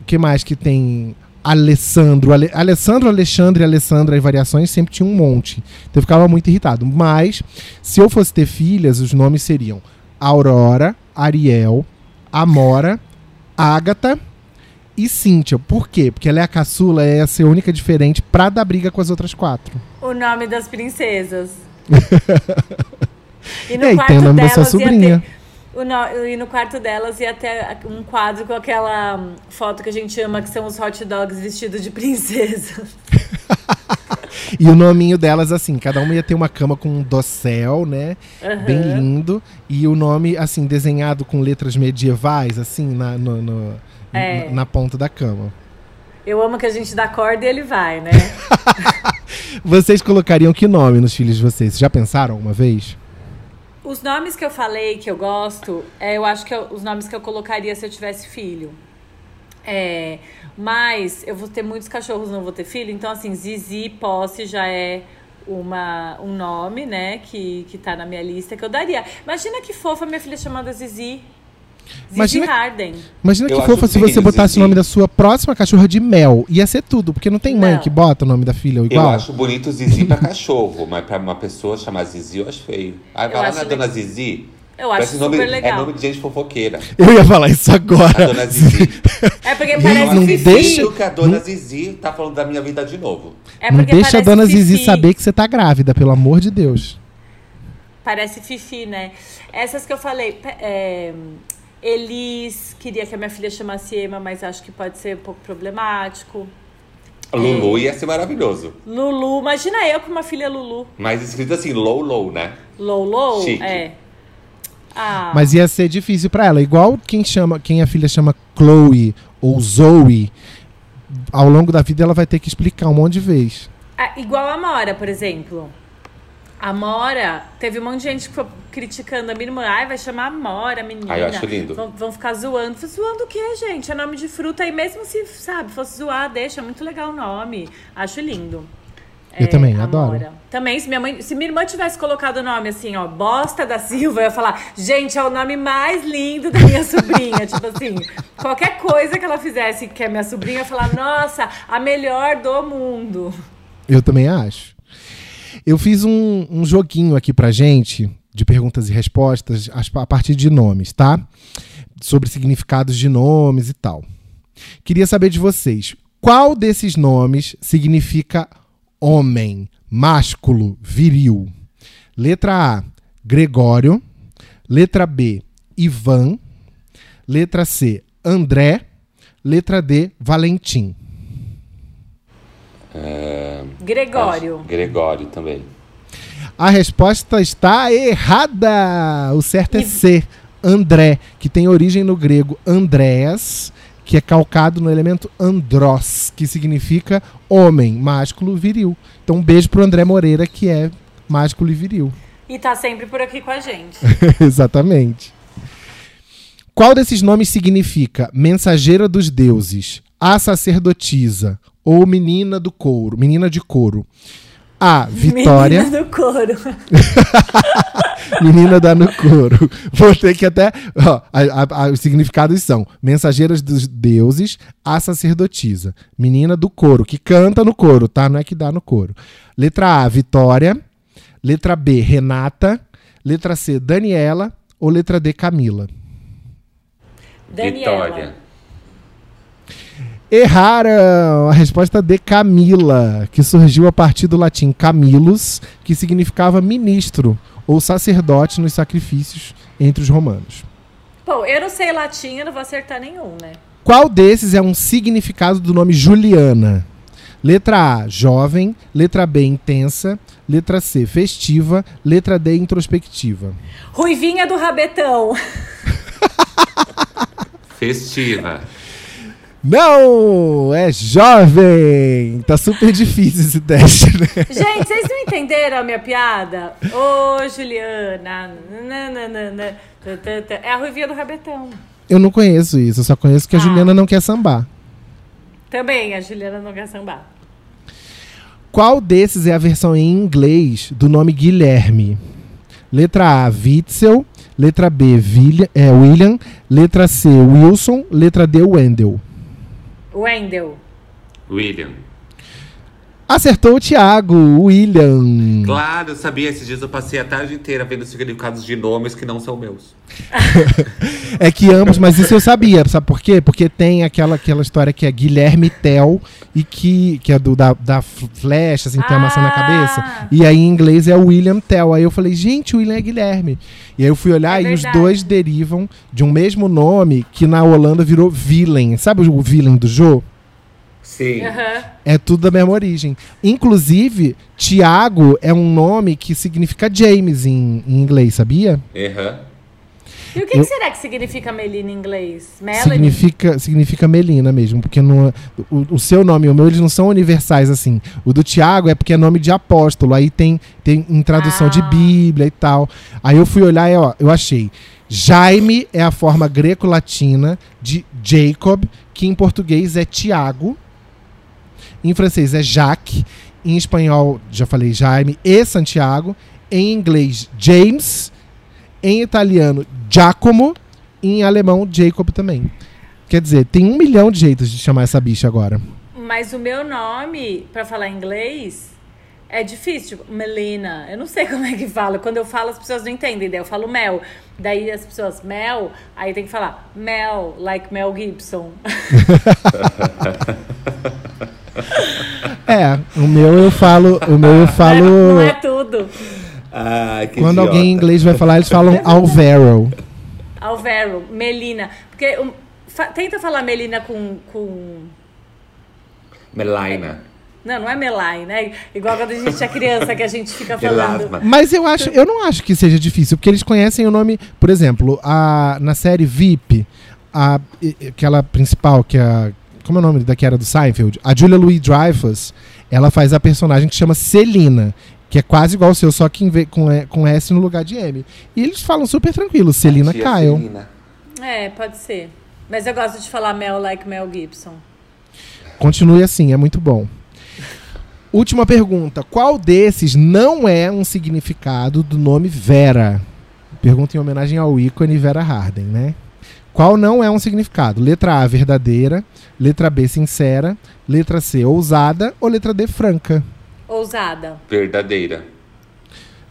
A: o que mais que tem? Alessandro, Ale, Alessandro, Alexandre, Alessandra e variações sempre tinha um monte. Então eu ficava muito irritado. Mas, se eu fosse ter filhas, os nomes seriam Aurora, Ariel, Amora, Ágata e Cíntia. Por quê? Porque ela é a caçula, é a ser única diferente pra dar briga com as outras quatro.
C: O nome das princesas. E
A: É, e tem o nome da sua sobrinha.
C: ter- no- e no quarto delas ia ter um quadro com aquela hum, foto que a gente ama, que são os hot dogs vestidos de princesa.
A: E o nominho delas, assim, cada uma ia ter uma cama com um dossel, né? Bem lindo. E o nome, assim, desenhado com letras medievais, assim, na, no- no-
C: É.
A: na, na ponta da cama.
C: Eu amo que a gente dá corda e ele vai, né?
A: Vocês colocariam que nome nos filhos de vocês? Já pensaram alguma vez?
C: Os nomes que eu falei que eu gosto, é, eu acho que eu- os nomes que eu colocaria se eu tivesse filho. É, mas eu vou ter muitos cachorros, não vou ter filho. Então, assim, Zizi Posse já é uma, um nome, né? Que, que tá na minha lista que eu daria. Imagina que fofa minha filha chamada Zizi. Zizi
A: Imagina-
C: Harden.
A: Imagina que
B: Eu
A: fofa se você botasse
B: Zizi.
A: o nome da sua próxima cachorra de Mel. Ia ser tudo, porque não tem mãe
C: Não.
A: que bota o nome da filha
B: Eu
A: igual.
B: acho bonito Zizi pra cachorro, mas pra uma pessoa chamar Zizi eu acho feio. Aí
C: Eu
B: vai lá na dona Zizi.
C: Eu acho super
B: nome,
C: legal.
B: É nome de gente fofoqueira.
A: Eu ia falar isso
B: A
A: agora.
B: dona Zizi.
C: É porque parece
A: não
C: Fifi.
A: deixa-
B: que a dona Zizi tá falando da minha vida de novo.
C: É
A: não deixa a dona Zizi saber que você tá grávida, pelo amor de Deus.
C: Parece Fifi, né? Essas que eu falei, é, Elis queria que a minha filha chamasse Emma, mas acho que pode ser um pouco problemático.
B: Lulu ia ser maravilhoso.
C: Lulu, imagina eu com uma filha Lulu.
B: Mas escrito assim, low, low, né?
C: Low, low?
B: Chique.
C: É. Ah,
A: Mas ia ser difícil pra ela. Igual quem chama, quem a filha chama Chloe ou Zoe, ao longo da vida ela vai ter que explicar um monte de vez.
C: ah, igual a Mora, por exemplo. A Mora, teve um monte de gente que foi criticando a minha irmã. Ai, vai chamar a Mora, menina.
B: Ai, eu acho lindo.
C: Vão, vão ficar zoando. Falei, Zoando o quê, gente? É nome de fruta. E mesmo se, sabe, fosse zoar, deixa. Muito legal o nome. Acho lindo.
A: Eu também,
C: a
A: adoro.
C: Também, se minha, mãe, se minha irmã tivesse colocado o nome assim, ó, Bosta da Silva, eu ia falar, gente, é o nome mais lindo da minha sobrinha. tipo assim, qualquer coisa que ela fizesse que é minha sobrinha, eu ia falar, nossa, a melhor do mundo.
A: Eu também acho. Eu fiz um, um joguinho aqui pra gente, de perguntas e respostas, as- a partir de nomes, tá? Sobre significados de nomes e tal. Queria saber de vocês, qual desses nomes significa homem, másculo, viril? Letra A, Gregório. Letra B, Ivan. Letra C, André. Letra D, Valentim.
C: Gregório.
B: Gregório também.
A: A resposta está errada. O certo é C, André, que tem origem no grego Andréas, que é calcado no elemento andros, que significa homem, másculo, viril. Então, um beijo pro André Moreira, que é másculo e viril.
C: E tá sempre por aqui com a gente.
A: Exatamente. Qual desses nomes significa mensageira dos deuses, a sacerdotisa ou menina do couro, menina de couro? A. Vitória.
C: Menina do couro.
A: Menina dá no couro. Vou ter que até. ó, a- a- os significados são: mensageiras dos deuses, a sacerdotisa. Menina do couro, que canta no couro, tá? Não é que dá no couro. Letra A, Vitória. Letra B, Renata. Letra C, Daniela. Ou letra D, Camila.
C: Daniela.
B: Vitória.
A: Erraram! A resposta D, Camila, que surgiu a partir do latim Camilus, que significava ministro ou sacerdote nos sacrifícios entre os romanos.
C: Bom, eu não sei latim, eu não vou acertar nenhum, né?
A: Qual desses é um significado do nome Juliana? Letra A, jovem. Letra B, intensa. Letra C, festiva. Letra D, introspectiva.
C: Ruivinha do Rabetão.
B: Festiva.
A: Não! É jovem! Tá super difícil esse teste, né?
C: Gente, vocês não entenderam a minha piada? Ô, Juliana. nananana. É a Ruivinha do Rabetão.
A: Eu não conheço isso, eu só conheço que a
C: Ah.
A: Juliana não quer sambar.
C: Também, a Juliana não quer sambar.
A: Qual desses é a versão em inglês do nome Guilherme? Letra A, Witzel. Letra B, William. É, William. Letra C, Wilson. Letra D, Wendell.
C: Wendell.
B: William.
A: Acertou o Thiago, William.
B: Claro, eu sabia. Esses dias eu passei a tarde inteira vendo significados de nomes que não são meus.
A: É que ambos, mas isso eu sabia, sabe por quê? Porque tem aquela, aquela história que é Guilherme Tell e que, que é do, da, da flecha, assim, tem a maçã na
C: Ah.
A: cabeça. E aí em inglês é William Tell. Aí eu falei, gente, o William é Guilherme. E aí eu fui olhar
C: É
A: e os
C: verdade.
A: dois derivam de um mesmo nome que na Holanda virou Villain. Sabe o Villain do Jô?
B: Sim.
C: Aham.
A: É tudo da mesma origem. Inclusive, Tiago é um nome que significa James em, em inglês, sabia?
B: Aham.
C: E o que,
A: Eu-
C: que será que significa Melina em inglês? Melanie?
A: Significa, significa Melina mesmo, porque não, o, o seu nome e o meu eles não são universais assim. O do Tiago é porque é nome de apóstolo, aí tem, tem em tradução de
C: Ah.
A: Bíblia e tal. Aí eu fui olhar e ó, eu achei. Jaime é a forma greco-latina de Jacob, que em português é Tiago. Em francês é Jacques. Em espanhol, já falei Jaime e Santiago. Em inglês, James. Em italiano, Giacomo. E em alemão, Jacob também. Quer dizer, tem um milhão de jeitos de chamar essa bicha agora.
C: Mas o meu nome, pra falar inglês, É difícil, tipo, Melina. Eu não sei como é que fala. Quando eu falo, as pessoas não entendem. Daí eu falo Mel. Daí as pessoas, Mel. Aí tem que falar Mel, like Mel Gibson.
A: É, o meu eu falo. O meu eu falo.
C: Não é tudo.
B: Que
A: Quando
B: idiota.
A: alguém em inglês vai falar, eles falam Alvaro.
C: Alvaro, Melina. Porque um, fa- tenta falar Melina com, com.
B: Melaina.
C: Não, não é Melai, né? Igual quando a gente é criança que a gente fica falando.
A: Mas eu acho, eu não acho que seja difícil, porque eles conhecem o nome, por exemplo, a, na série VIP, a, aquela principal, que é a. Como é o nome da que era do Seinfeld? A Julia Louis Dreyfus, ela faz a personagem que chama Celina. Que é quase igual ao seu, só que com, E- com S no lugar de M. E eles falam super tranquilo, Celina Kyle.
B: Celina.
C: É, pode ser. Mas eu gosto de falar Mel like Mel Gibson.
A: Continue assim, é muito bom. Última pergunta. Qual desses não é um significado do nome Vera? Pergunta em homenagem ao ícone Vera Harden, né? Qual não é um significado? Letra A, verdadeira. Letra B, sincera. Letra C, ousada. Ou letra D, franca?
C: Ousada.
B: Verdadeira.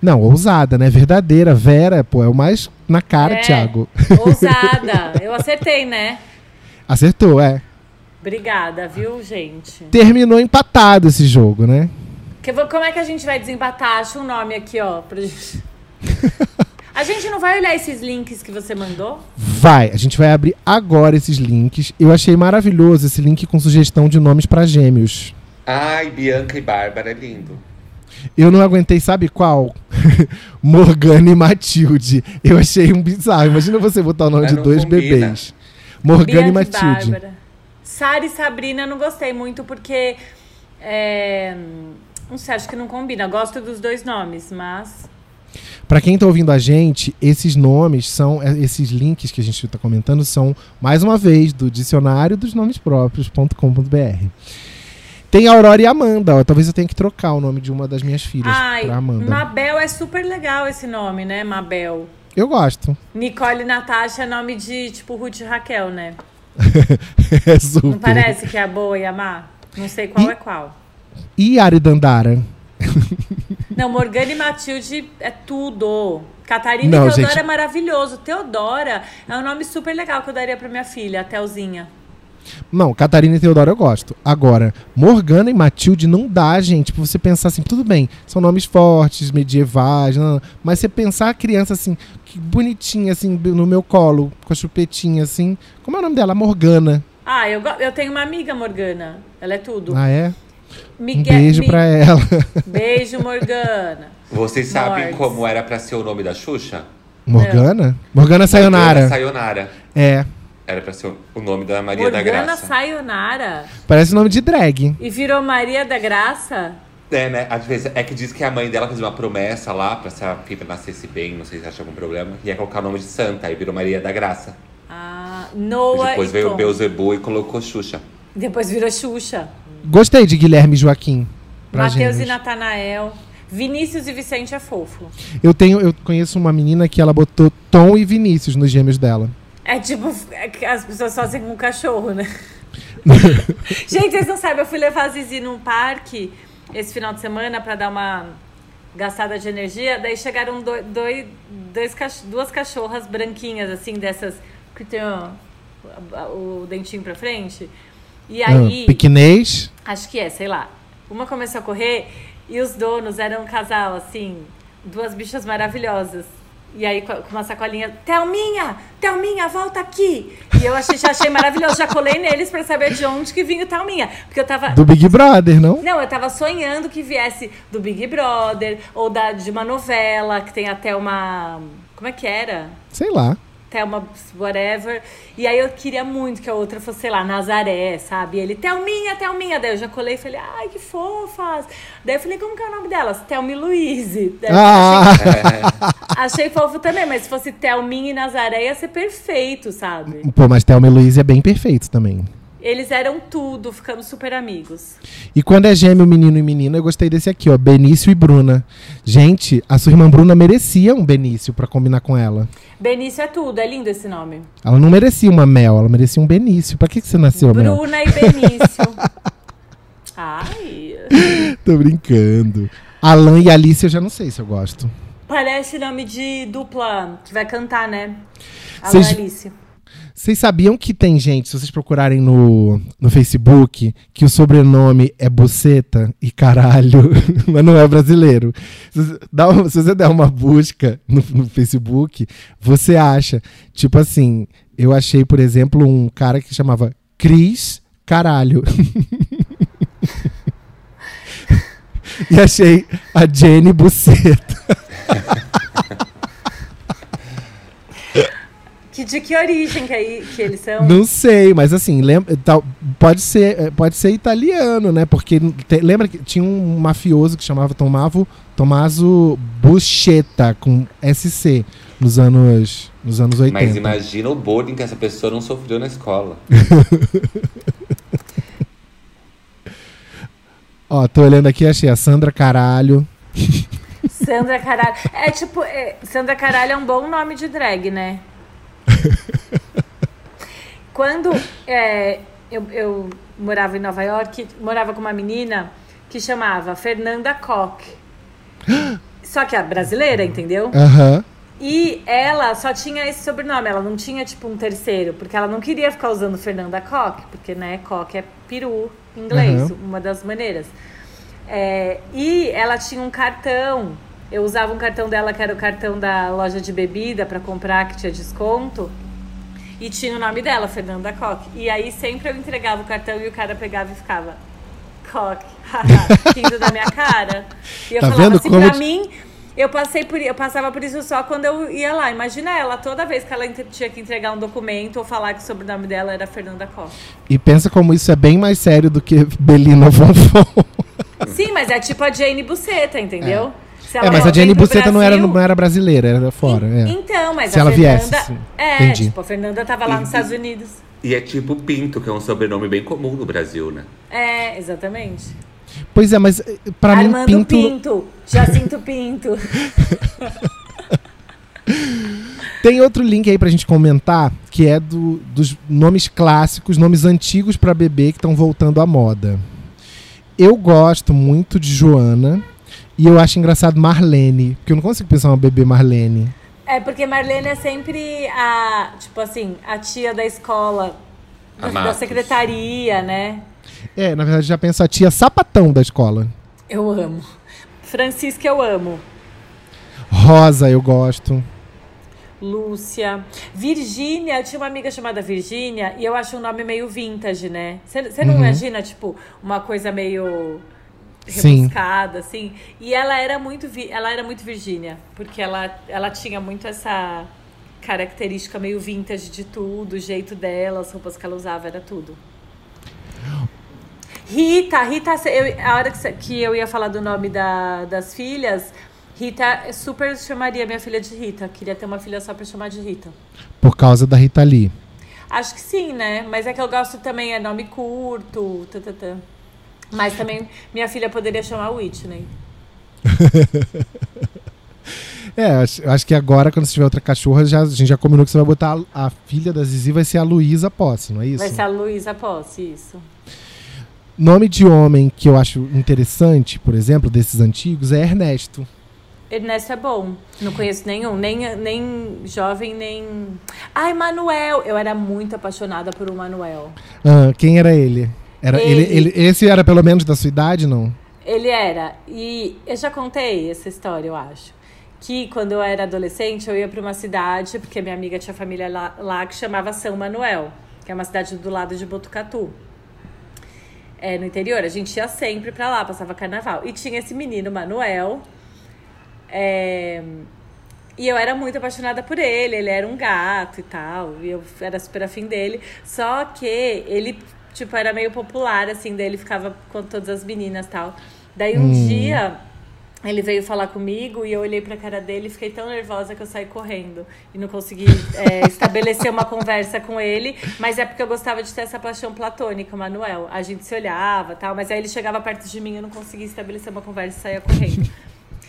A: Não, ousada, né? Verdadeira. Vera, pô, é o mais na cara,
C: É.
A: Thiago.
C: Ousada. Eu acertei, né?
A: Acertou, é.
C: Obrigada, viu, gente?
A: Terminou empatado esse jogo, né?
C: Que, como é que a gente vai desempatar? Acha um nome aqui, ó. Pra gente... A gente não vai olhar esses links que você mandou?
A: Vai, a gente vai abrir agora esses links. Eu achei maravilhoso esse link com sugestão de nomes pra gêmeos.
B: Ai, Bianca e Bárbara, é lindo.
A: Eu não aguentei, sabe qual? Morgana e Matilde. Eu achei um bizarro. Imagina você botar o nome de
B: não
A: dois
B: combina.
A: bebês. Morgana e Matilde.
C: Bárbara. Sara e Sabrina eu não gostei muito porque. é, Não sei, acho que não combina. Gosto dos dois nomes, mas.
A: Pra quem tá ouvindo a gente, esses nomes são, é, esses links que a gente tá comentando são, mais uma vez, do dicionário dos nomes próprios.com.br. Tem Aurora e Amanda, ó. Talvez eu tenha que trocar o nome de uma das minhas filhas
C: Ai,
A: pra Amanda.
C: Mabel é super legal esse nome, né? Mabel.
A: Eu gosto.
C: Nicole e Natasha é nome de, tipo, Ruth e Raquel, né?
A: é super.
C: Não parece que é a boa e a má? Não sei qual
A: E-
C: é qual.
A: E Ari Dandara?
C: Não, Morgana e Matilde é tudo. Catarina
A: Não,
C: e Teodora
A: gente.
C: é maravilhoso. Teodora é um nome super legal que eu daria pra minha filha, a Telzinha.
A: Não, Catarina e Teodoro eu gosto. Agora, Morgana e Matilde não dá, gente, pra você pensar assim, tudo bem, são nomes fortes, medievais, não, não, mas você pensar a criança assim, que bonitinha, assim, no meu colo, com a chupetinha, assim. Como é o nome dela? Morgana.
C: Ah, eu, eu tenho uma amiga Morgana. Ela é tudo.
A: Ah, é? Um
C: Miguel-
A: beijo
C: Mi-
A: pra ela.
C: Beijo, Morgana.
B: Vocês sabem como era pra ser o nome da Xuxa?
A: Morgana? Morgana Sayonara.
B: Morgana Sayonara.
A: É.
B: Era pra ser o nome da Maria da
C: Morgana
B: Graça.
C: Sayonara.
A: Parece nome de drag.
C: E virou Maria da Graça?
B: É, né? Às vezes é que diz que a mãe dela fez uma promessa lá pra se a filha nascesse bem, não sei se acha algum problema, ia colocar o nome de Santa, aí virou Maria da Graça.
C: Ah,
B: E
C: Noah
B: depois
C: e
B: veio
C: Tom.
B: o Beuzebu e colocou Xuxa.
C: Depois virou Xuxa.
A: Gostei de Guilherme e Joaquim.
C: Matheus e. Natanael. Vinícius e Vicente é fofo.
A: Eu tenho, eu conheço uma menina que ela botou Tom e Vinícius nos gêmeos dela.
C: É tipo, é as pessoas fazem com um cachorro, né? Gente, vocês não sabem, eu fui levar a Zizi num parque esse final de semana pra dar uma gastada de energia. Daí chegaram do- dois, dois, duas cachorras branquinhas, assim, dessas que tem o, o dentinho pra frente. E aí.
A: Ah, Pequinês.
C: Acho que é, sei lá. Uma começou a correr e os donos eram um casal, assim, duas bichas maravilhosas. E aí, com uma sacolinha, Thelminha, Thelminha, volta aqui. E eu achei, já achei maravilhoso, já colei neles pra saber de onde que vinha o Thelminha. Porque eu tava.
A: Do Big Brother, não?
C: Não, eu tava sonhando que viesse do Big Brother ou da, de uma novela que tem até uma. Como é que era?
A: Sei lá.
C: Thelma, whatever. E aí eu queria muito que a outra fosse, sei lá, Nazaré, sabe? E ele, Thelminha, Thelminha. Daí eu já colei e falei, ai, que fofas. Daí eu falei, como que é o nome delas? Thelma e Luíse.
A: Ah,
C: Achei fofo também, mas se fosse Thelminha e Nazaré ia ser perfeito, sabe?
A: pô, mas Thelma e Luiz é bem perfeito também.
C: Eles eram tudo, ficamos super amigos.
A: E quando é gêmeo, menino e menina, eu gostei desse aqui, ó. Benício e Bruna. Gente, a sua irmã Bruna merecia um Benício pra combinar com ela.
C: Benício é tudo, é lindo esse nome.
A: Ela não merecia uma Mel, ela merecia um Benício. Pra que, que você nasceu, Mel?
C: Bruna e Benício. Ai.
A: Tô brincando. Alan e Alice eu já não sei se eu gosto.
C: Parece nome de dupla que vai cantar, né? Alan
A: Vocês-
C: e Alice.
A: Vocês sabiam que tem gente, se vocês procurarem no, no Facebook, que o sobrenome é Buceta e caralho, mas não é brasileiro. Se você, dá uma- se você der uma busca no, no Facebook, você acha. Tipo assim, eu achei, por exemplo, um cara que chamava Cris Caralho. e achei a Jenny Buceta.
C: Que, de que origem que, aí, que eles são?
A: Não sei, mas assim, lembra, tal- pode, ser, eh, pode ser italiano, né? Porque te- lembra que tinha um mafioso que chamava Tomavo, Tommaso Buscetta, com SC, nos anos, nos anos 80.
B: Mas imagina o bullying que essa pessoa não sofreu na escola.
A: Ó, tô olhando aqui, achei a Sandra Caralho.
C: Sandra Caralho. É tipo, é, Sandra Caralho é um bom nome de drag, né? Quando é, eu, eu morava em Nova York, morava com uma menina que chamava Fernanda Koch. Só que a brasileira, entendeu?
A: Aham.
C: E ela só tinha esse sobrenome, ela não tinha tipo um terceiro, porque ela não queria ficar usando Fernanda Koch, porque né, Koch é peru em inglês,
A: Uhum.
C: uma das maneiras. É, e ela tinha um cartão, eu usava um cartão dela que era o cartão da loja de bebida para comprar, que tinha desconto, e tinha o nome dela, Fernanda Koch. E aí sempre eu entregava o cartão e o cara pegava e ficava Koch, rindo da minha cara. E eu
A: Tá
C: falava
A: vendo
C: assim,
A: como
C: pra
A: te-
C: mim, eu passei por eu passava por isso só quando eu ia lá. Imagina ela, toda vez que ela tinha que entregar um documento ou falar que o sobrenome dela era Fernanda Koch.
A: E pensa como isso é bem mais sério do que Belina Fonfon.
C: Sim, mas é tipo a Jane Buceta, entendeu? Se
A: É,
C: ela
A: mas a
C: vem
A: Jenny Buceta não era, não era brasileira, era fora. é.
C: Então, mas
A: Se
C: a
A: ela
C: Fernanda.
A: viesse.
C: É,
A: Entendi.
C: tipo, a Fernanda tava lá nos
B: E-
C: Estados Unidos.
B: E é tipo Pinto, que é um sobrenome bem comum no Brasil, né?
C: É, exatamente.
A: Pois é, mas eh, pra mim
C: Armando
A: Pinto...
C: Pinto. Jacinto Pinto.
A: Tem outro link aí pra gente comentar, que é do, dos nomes clássicos, nomes antigos pra bebê que estão voltando à moda. Eu gosto muito de Joana e eu acho engraçado Marlene, porque eu não consigo pensar uma bebê Marlene.
C: É porque Marlene é sempre a, tipo assim, a tia da escola, da, da secretaria, né?
A: É, na verdade já penso a tia sapatão da escola.
C: Eu amo. Francisca eu amo.
A: Rosa eu gosto.
C: Lúcia. Virgínia, eu tinha uma amiga chamada Virgínia e eu acho um nome meio vintage, né? Você não imagina, tipo, uma coisa meio
A: Sim.
C: rebuscada, assim? E ela era muito, vi- ela era muito Virgínia, porque ela, ela tinha muito essa característica meio vintage de tudo, o jeito dela, as roupas que ela usava, era tudo. Rita, Rita, eu- a hora que, que eu ia falar do nome da- das filhas, Rita super chamaria minha filha de Rita. Queria ter uma filha só pra chamar de Rita.
A: Por causa da Rita Lee.
C: Acho que sim, né? Mas é que eu gosto também, é nome curto, tatatã. Mas também minha filha poderia chamar Whitney.
A: É, acho, acho que agora, quando você tiver outra cachorra, já, a gente já combinou que você vai botar a, a filha da Zizi, vai ser a Luísa Posse, não é isso?
C: Vai ser a Luísa Posse, isso.
A: Nome de homem que eu acho interessante, por exemplo, desses antigos, é Ernesto.
C: Ernesto é bom. Não conheço nenhum, nem, nem jovem, nem. Ai, Manuel! Eu era muito apaixonada por o Manuel.
A: Ah, quem era ele? Era ele.
C: Ele.
A: ele- Esse era pelo menos da sua idade, não?
C: Ele era. E eu já contei essa história, eu acho. Que quando eu era adolescente, eu ia para uma cidade, porque minha amiga tinha família lá, lá que chamava São Manuel, que é uma cidade do lado de Botucatu. É, no interior, a gente ia sempre pra lá, passava carnaval. E tinha esse menino, Manuel. é, E eu era muito apaixonada por ele, ele era um gato e tal, e eu era super afim dele. Só que ele, tipo, era meio popular, assim, daí ele ficava com todas as meninas e tal. Daí um dia ele veio falar comigo e eu olhei pra cara dele e fiquei tão nervosa que eu saí correndo. E não consegui é, estabelecer uma conversa com ele, mas é porque eu gostava de ter essa paixão platônica, Manuel. A gente se olhava tal, mas aí ele chegava perto de mim e eu não conseguia estabelecer uma conversa e saía correndo.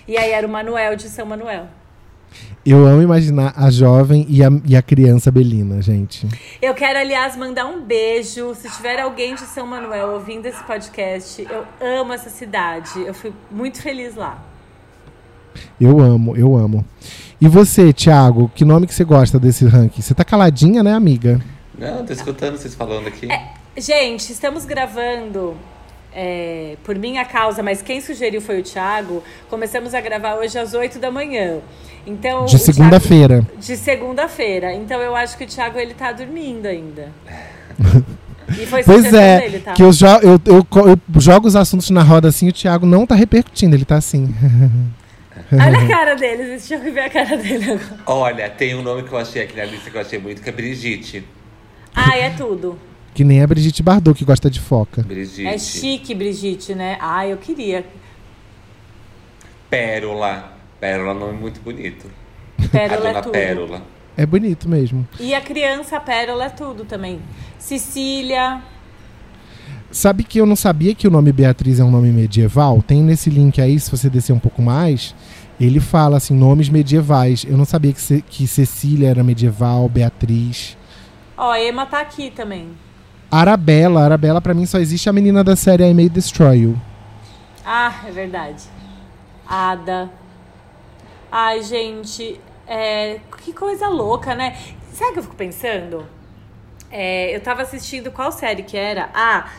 C: E aí era o Manuel de São Manuel.
A: Eu amo imaginar a jovem e a, e a criança Belina, gente.
C: Eu quero, aliás, mandar um beijo. Se tiver alguém de São Manuel ouvindo esse podcast, eu amo essa cidade. Eu fui muito feliz lá.
A: Eu amo, eu amo. E você, Thiago, que nome que você gosta desse ranking? Você tá caladinha, né, amiga?
B: Não, tô escutando vocês falando aqui.
C: É, gente, estamos gravando é, por minha causa, mas quem sugeriu foi o Thiago. Começamos a gravar hoje às 8 da manhã. Então,
A: De segunda-feira.
C: De segunda-feira. Então eu acho que o Thiago ele tá dormindo ainda. E foi
A: Pois é,
C: dele, tá?
A: que eu, jo eu, eu, eu jogo os assuntos na roda assim, o Thiago não tá repercutindo, ele tá assim.
C: Olha a cara dele, deixa eu ver a cara dele agora.
B: Olha, tem um nome que eu achei aqui na lista que eu achei muito, que é Brigitte.
C: Ai, é tudo.
A: Que nem a Brigitte Bardot, que gosta de foca.
B: Brigitte.
C: É chique, Brigitte, né? Ai, eu queria.
B: Pérola. Pérola é um nome muito bonito.
C: Pérola
B: a
C: é
B: dona
C: tudo.
B: Pérola.
A: É bonito mesmo.
C: E a criança Pérola é tudo também. Cecília.
A: Sabe que eu não sabia que o nome Beatriz é um nome medieval? Tem nesse link aí, se você descer um pouco mais, ele fala assim, nomes medievais. Eu não sabia que, Ce- que Cecília era medieval, Beatriz.
C: Ó, a Emma tá aqui também.
A: Arabella, Arabella pra mim só existe a menina da série I May Destroy You.
C: Ah, é verdade. Ada. Ai, gente, é, que coisa louca, né? Sabe o que eu fico pensando? É, eu tava assistindo qual série que era? Ah,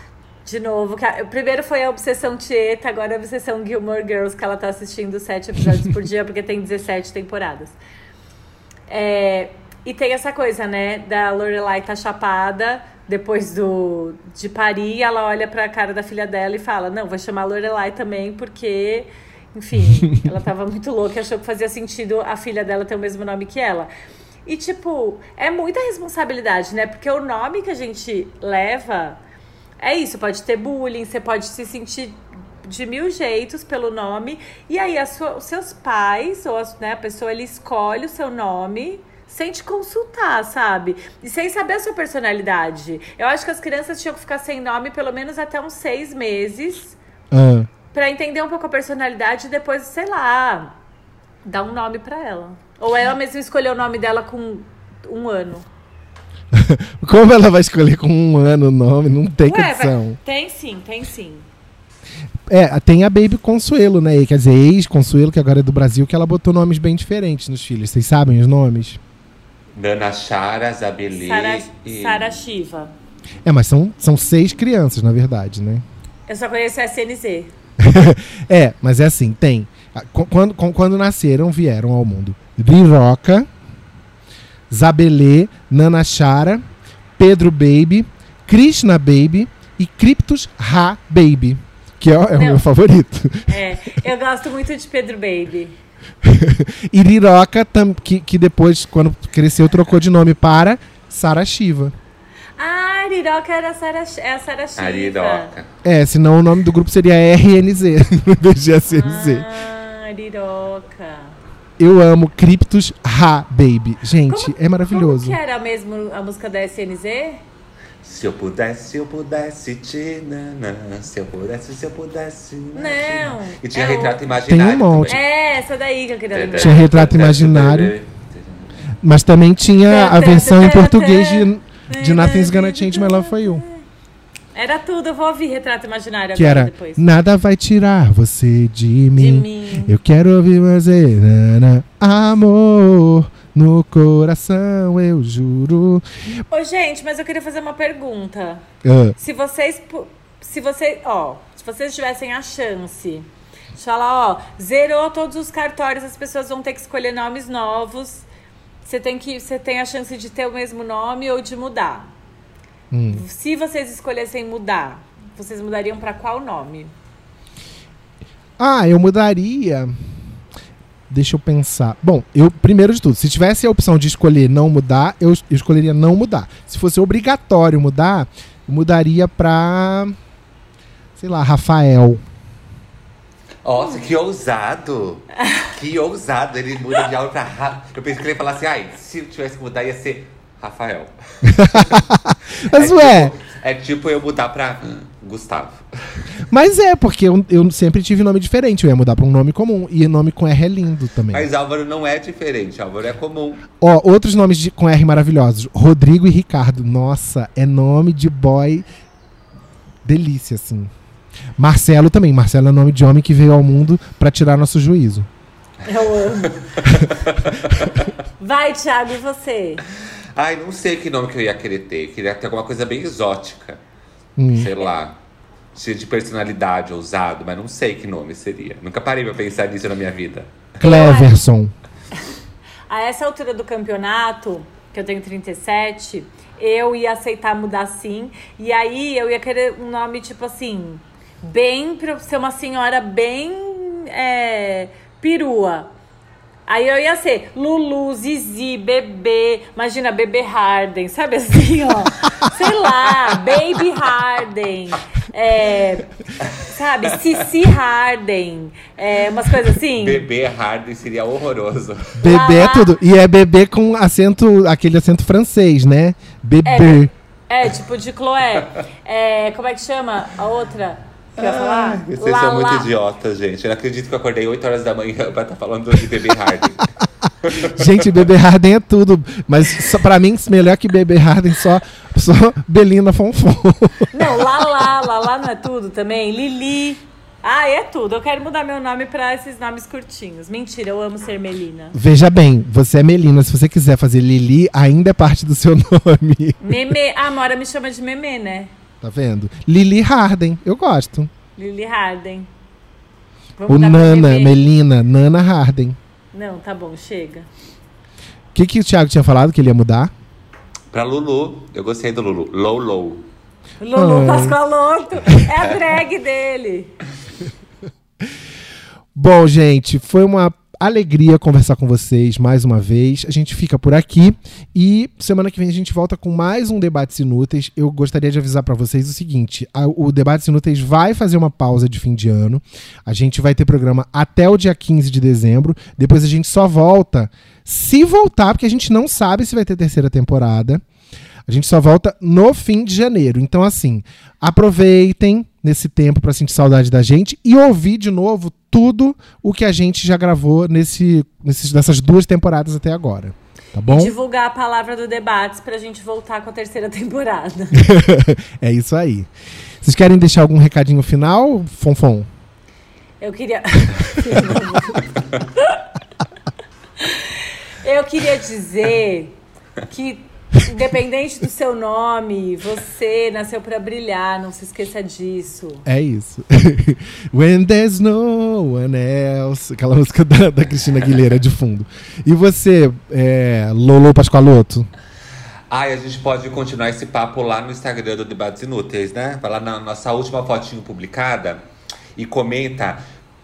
C: de novo, a- primeiro foi a Obsessão Tieta, agora a Obsessão Gilmore Girls, que ela tá assistindo sete episódios por dia, porque tem 17 temporadas. É, e tem essa coisa, né? Da Lorelai tá chapada depois do de parir, ela olha pra cara da filha dela e fala: Não, vou chamar a Lorelai também, porque, enfim, ela tava muito louca e achou que fazia sentido a filha dela ter o mesmo nome que ela. E, tipo, é muita responsabilidade, né? Porque o nome que a gente leva é isso, pode ter bullying, você pode se sentir de mil jeitos pelo nome. E aí a sua- os seus pais, ou as- né, a pessoa ele escolhe o seu nome sem te consultar, sabe? E sem saber a sua personalidade. Eu acho que as crianças tinham que ficar sem nome pelo menos até uns seis meses
A: Ah,
C: pra entender um pouco a personalidade e depois, sei lá, dar um nome pra ela. Ou ela mesma escolher o nome dela com um ano.
A: como ela vai escolher com um ano o nome? Não tem
C: Ué,
A: condição.
C: vai- tem sim, tem sim.
A: É, tem a Baby Consuelo, né? Quer dizer, ex-Consuelo, que agora é do Brasil, que ela botou nomes bem diferentes nos filhos. Vocês sabem os nomes?
B: Dana Chara, Zabelê
C: Sara,
B: e...
C: Sara Shiva.
A: É, mas são, são seis crianças, na verdade, né?
C: Eu só conheço a SNZ.
A: É, mas é assim, tem. Ah, qu- Quando, qu- quando nasceram, vieram ao mundo Riroca, Zabelê, Nana Chara, Pedro Baby, Krishna Baby e Cryptus Ra Baby, que é, o- é o meu favorito.
C: É, eu gosto muito de Pedro Baby.
A: Riroca, tam- que, que depois, quando cresceu, trocou de nome para Sara Shiva.
C: Ah, Ariroca era a Sara, é a Sara Shiva.
B: Ariroca.
A: É, senão o nome do grupo seria RNZ, em vez de SNZ.
C: Ah, Ariroca.
A: Eu amo Cryptus Ra Baby. Gente,
C: Como-
A: é maravilhoso.
C: Como que era mesmo a música da SNZ?
B: Se eu pudesse, se eu pudesse te nanã. Se eu pudesse, se eu pudesse.
C: Não,
B: E tinha
C: é
B: retrato imaginário.
A: Tem um monte.
B: também.
C: É, essa daí que eu queria lembrar.
A: Tinha retrato imaginário. Mas também tinha a versão em português de, de Nothing's Gonna Change My Love For You.
C: Era tudo, eu vou ouvir Retrato Imaginário
A: Que
C: agora
A: era
C: depois.
A: Nada vai tirar você de
C: De
A: mim.
C: mim.
A: Eu quero ouvir você. nana, Amor no coração, eu juro.
C: Ô, gente, mas eu queria fazer uma pergunta.
A: Ah,
C: Se vocês. Se vocês. Ó, se vocês tivessem a chance de falar, ó, zerou todos os cartórios, as pessoas vão ter que escolher nomes novos. Você tem que. Você tem a chance de ter o mesmo nome ou de mudar.
A: hum.
C: Se vocês escolhessem mudar, vocês mudariam pra qual nome?
A: Ah, eu mudaria. Deixa eu pensar. Bom, eu primeiro de tudo, se tivesse a opção de escolher não mudar, eu, eu escolheria não mudar. Se fosse obrigatório mudar, eu mudaria pra. Sei lá, Rafael.
B: Nossa, que ousado! que ousado! Ele muda de aula pra. Ra- Eu pensei que ele ia falar assim, ai, se eu tivesse que mudar ia ser Rafael.
A: Mas
B: É
A: ué,
B: tipo, É tipo eu mudar pra Gustavo.
A: Mas é, porque eu, eu sempre tive nome diferente. Eu ia mudar pra um nome comum. E nome com R é lindo também.
B: Mas Álvaro não é diferente, Álvaro é comum.
A: Ó, outros nomes de- com R maravilhosos. Rodrigo e Ricardo. Nossa, é nome de boy delícia, assim. Marcelo também. Marcelo é nome de homem que veio ao mundo pra tirar nosso juízo.
C: Eu amo. Vai, Thiago, e você?
B: Ai, não sei que nome que eu ia querer ter. Queria ter alguma coisa bem exótica.
A: Hum.
B: Sei lá. Cheio de personalidade, ousado, mas não sei que nome seria. Nunca parei pra pensar nisso na minha vida.
A: Cleverson.
C: A essa altura do campeonato, que eu tenho 37, eu ia aceitar mudar sim. E aí eu ia querer um nome tipo assim, bem pra ser uma senhora bem é, perua. Aí eu ia ser Lulu, Zizi, Bebê, imagina Bebê Harden, sabe assim, ó? Sei lá, Baby Harden, é, sabe, Cici Harden, é, umas coisas assim.
B: Bebê Harden seria horroroso.
A: Bebê é tudo. E é bebê com acento, aquele acento francês, né? Bebê.
C: É, tipo de Chloé. É, como é que chama a outra? Falar?
B: Vocês
C: Lá,
B: são muito
C: lá.
B: idiotas, gente. Eu não acredito que eu acordei 8 horas da manhã pra estar falando de Bebê Harden.
A: Gente, bebê Harden é tudo. Mas só, pra mim, melhor que bebê Harden, só, só Belina Fonfon.
C: Não, lá, lá, lá, lá não é tudo também. Lili. Ah, é tudo. Eu quero mudar meu nome pra esses nomes curtinhos. Mentira, eu amo ser Melina.
A: Veja bem, você é Melina. Se você quiser fazer Lili, ainda é parte do seu nome.
C: Meme. Ah, a Mora me chama de Meme, né?
A: Tá vendo? Lili Harden, eu gosto.
C: Lili Harden. Vou
A: O Nana. Melina, Nana Harden.
C: Não, tá bom, chega.
A: O que, que o Thiago tinha falado que ele ia mudar?
B: Pra Lulu, eu gostei do Lulu. Low Low.
C: Lulu
A: Ai.
C: Pascoaloto. É a drag dele.
A: Bom, gente, foi uma alegria conversar com vocês mais uma vez. A gente fica por aqui e semana que vem a gente volta com mais um Debates Inúteis. Eu gostaria de avisar para vocês o seguinte: a- o Debates Inúteis vai fazer uma pausa de fim de ano. A gente vai ter programa até o dia 15 de dezembro. Depois a gente só volta, se voltar, porque a gente não sabe se vai ter terceira temporada. A gente só volta no fim de janeiro. Então, assim, aproveitem nesse tempo para sentir saudade da gente e ouvir de novo tudo o que a gente já gravou nesse, nesses, nessas duas temporadas até agora. Tá bom?
C: E divulgar a palavra do debates pra gente voltar com a terceira temporada.
A: é isso aí. Vocês querem deixar algum recadinho final, Fonfon?
C: Eu queria. Eu queria dizer que, independente do seu nome, você nasceu pra brilhar, não se esqueça disso.
A: É isso. When there's no one else. Aquela música da, da Cristina Aguilera de fundo. E você, é, Lolo Pascoaloto?
B: Ai, a gente pode continuar esse papo lá no Instagram do Debates Inúteis, né? Vai lá na nossa última fotinho publicada e comenta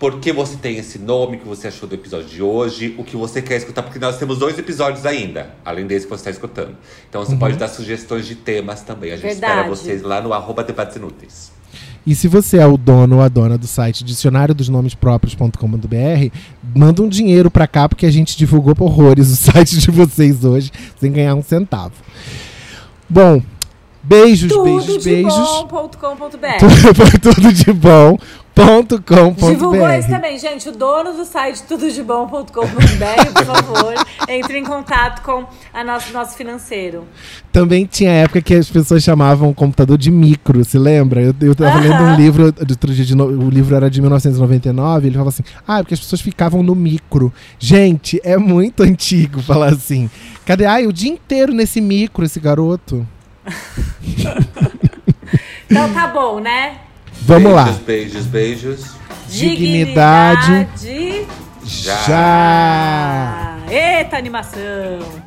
B: por que você tem esse nome, o que você achou do episódio de hoje, o que você quer escutar, porque nós temos dois episódios ainda, além desse que você está escutando. Então você pode dar sugestões de temas também. A gente espera
C: Verdade.
B: vocês lá no arroba Debates Inúteis.
A: E se você é o dono ou a dona do site dicionário dos nomes próprios.com.br, manda um dinheiro pra cá, porque a gente divulgou por horrores o site de vocês hoje, sem ganhar um centavo. Bom, beijos,
C: Tudo
A: beijos,
C: de
A: beijos.
C: bom.com.br.
A: Tudo, tudo de bom. Ponto
C: Divulgou isso também, gente. O dono do site tudodebom.com.br, por favor, entre em contato com a nosso, nosso financeiro.
A: Também tinha época que as pessoas chamavam o computador de micro, se lembra? Eu, eu tava lendo um livro, de outro dia de no- o livro era de 1999, ele falava assim, ah, porque as pessoas ficavam no micro. Gente, é muito antigo falar assim. Cadê? Ai, o dia inteiro nesse micro, esse garoto.
C: Então tá bom, né?
A: Vamos lá.
B: beijos, Beijos, beijos.
A: Dignidade.
C: Dignidade.
B: Já.
A: Já.
C: Eita animação!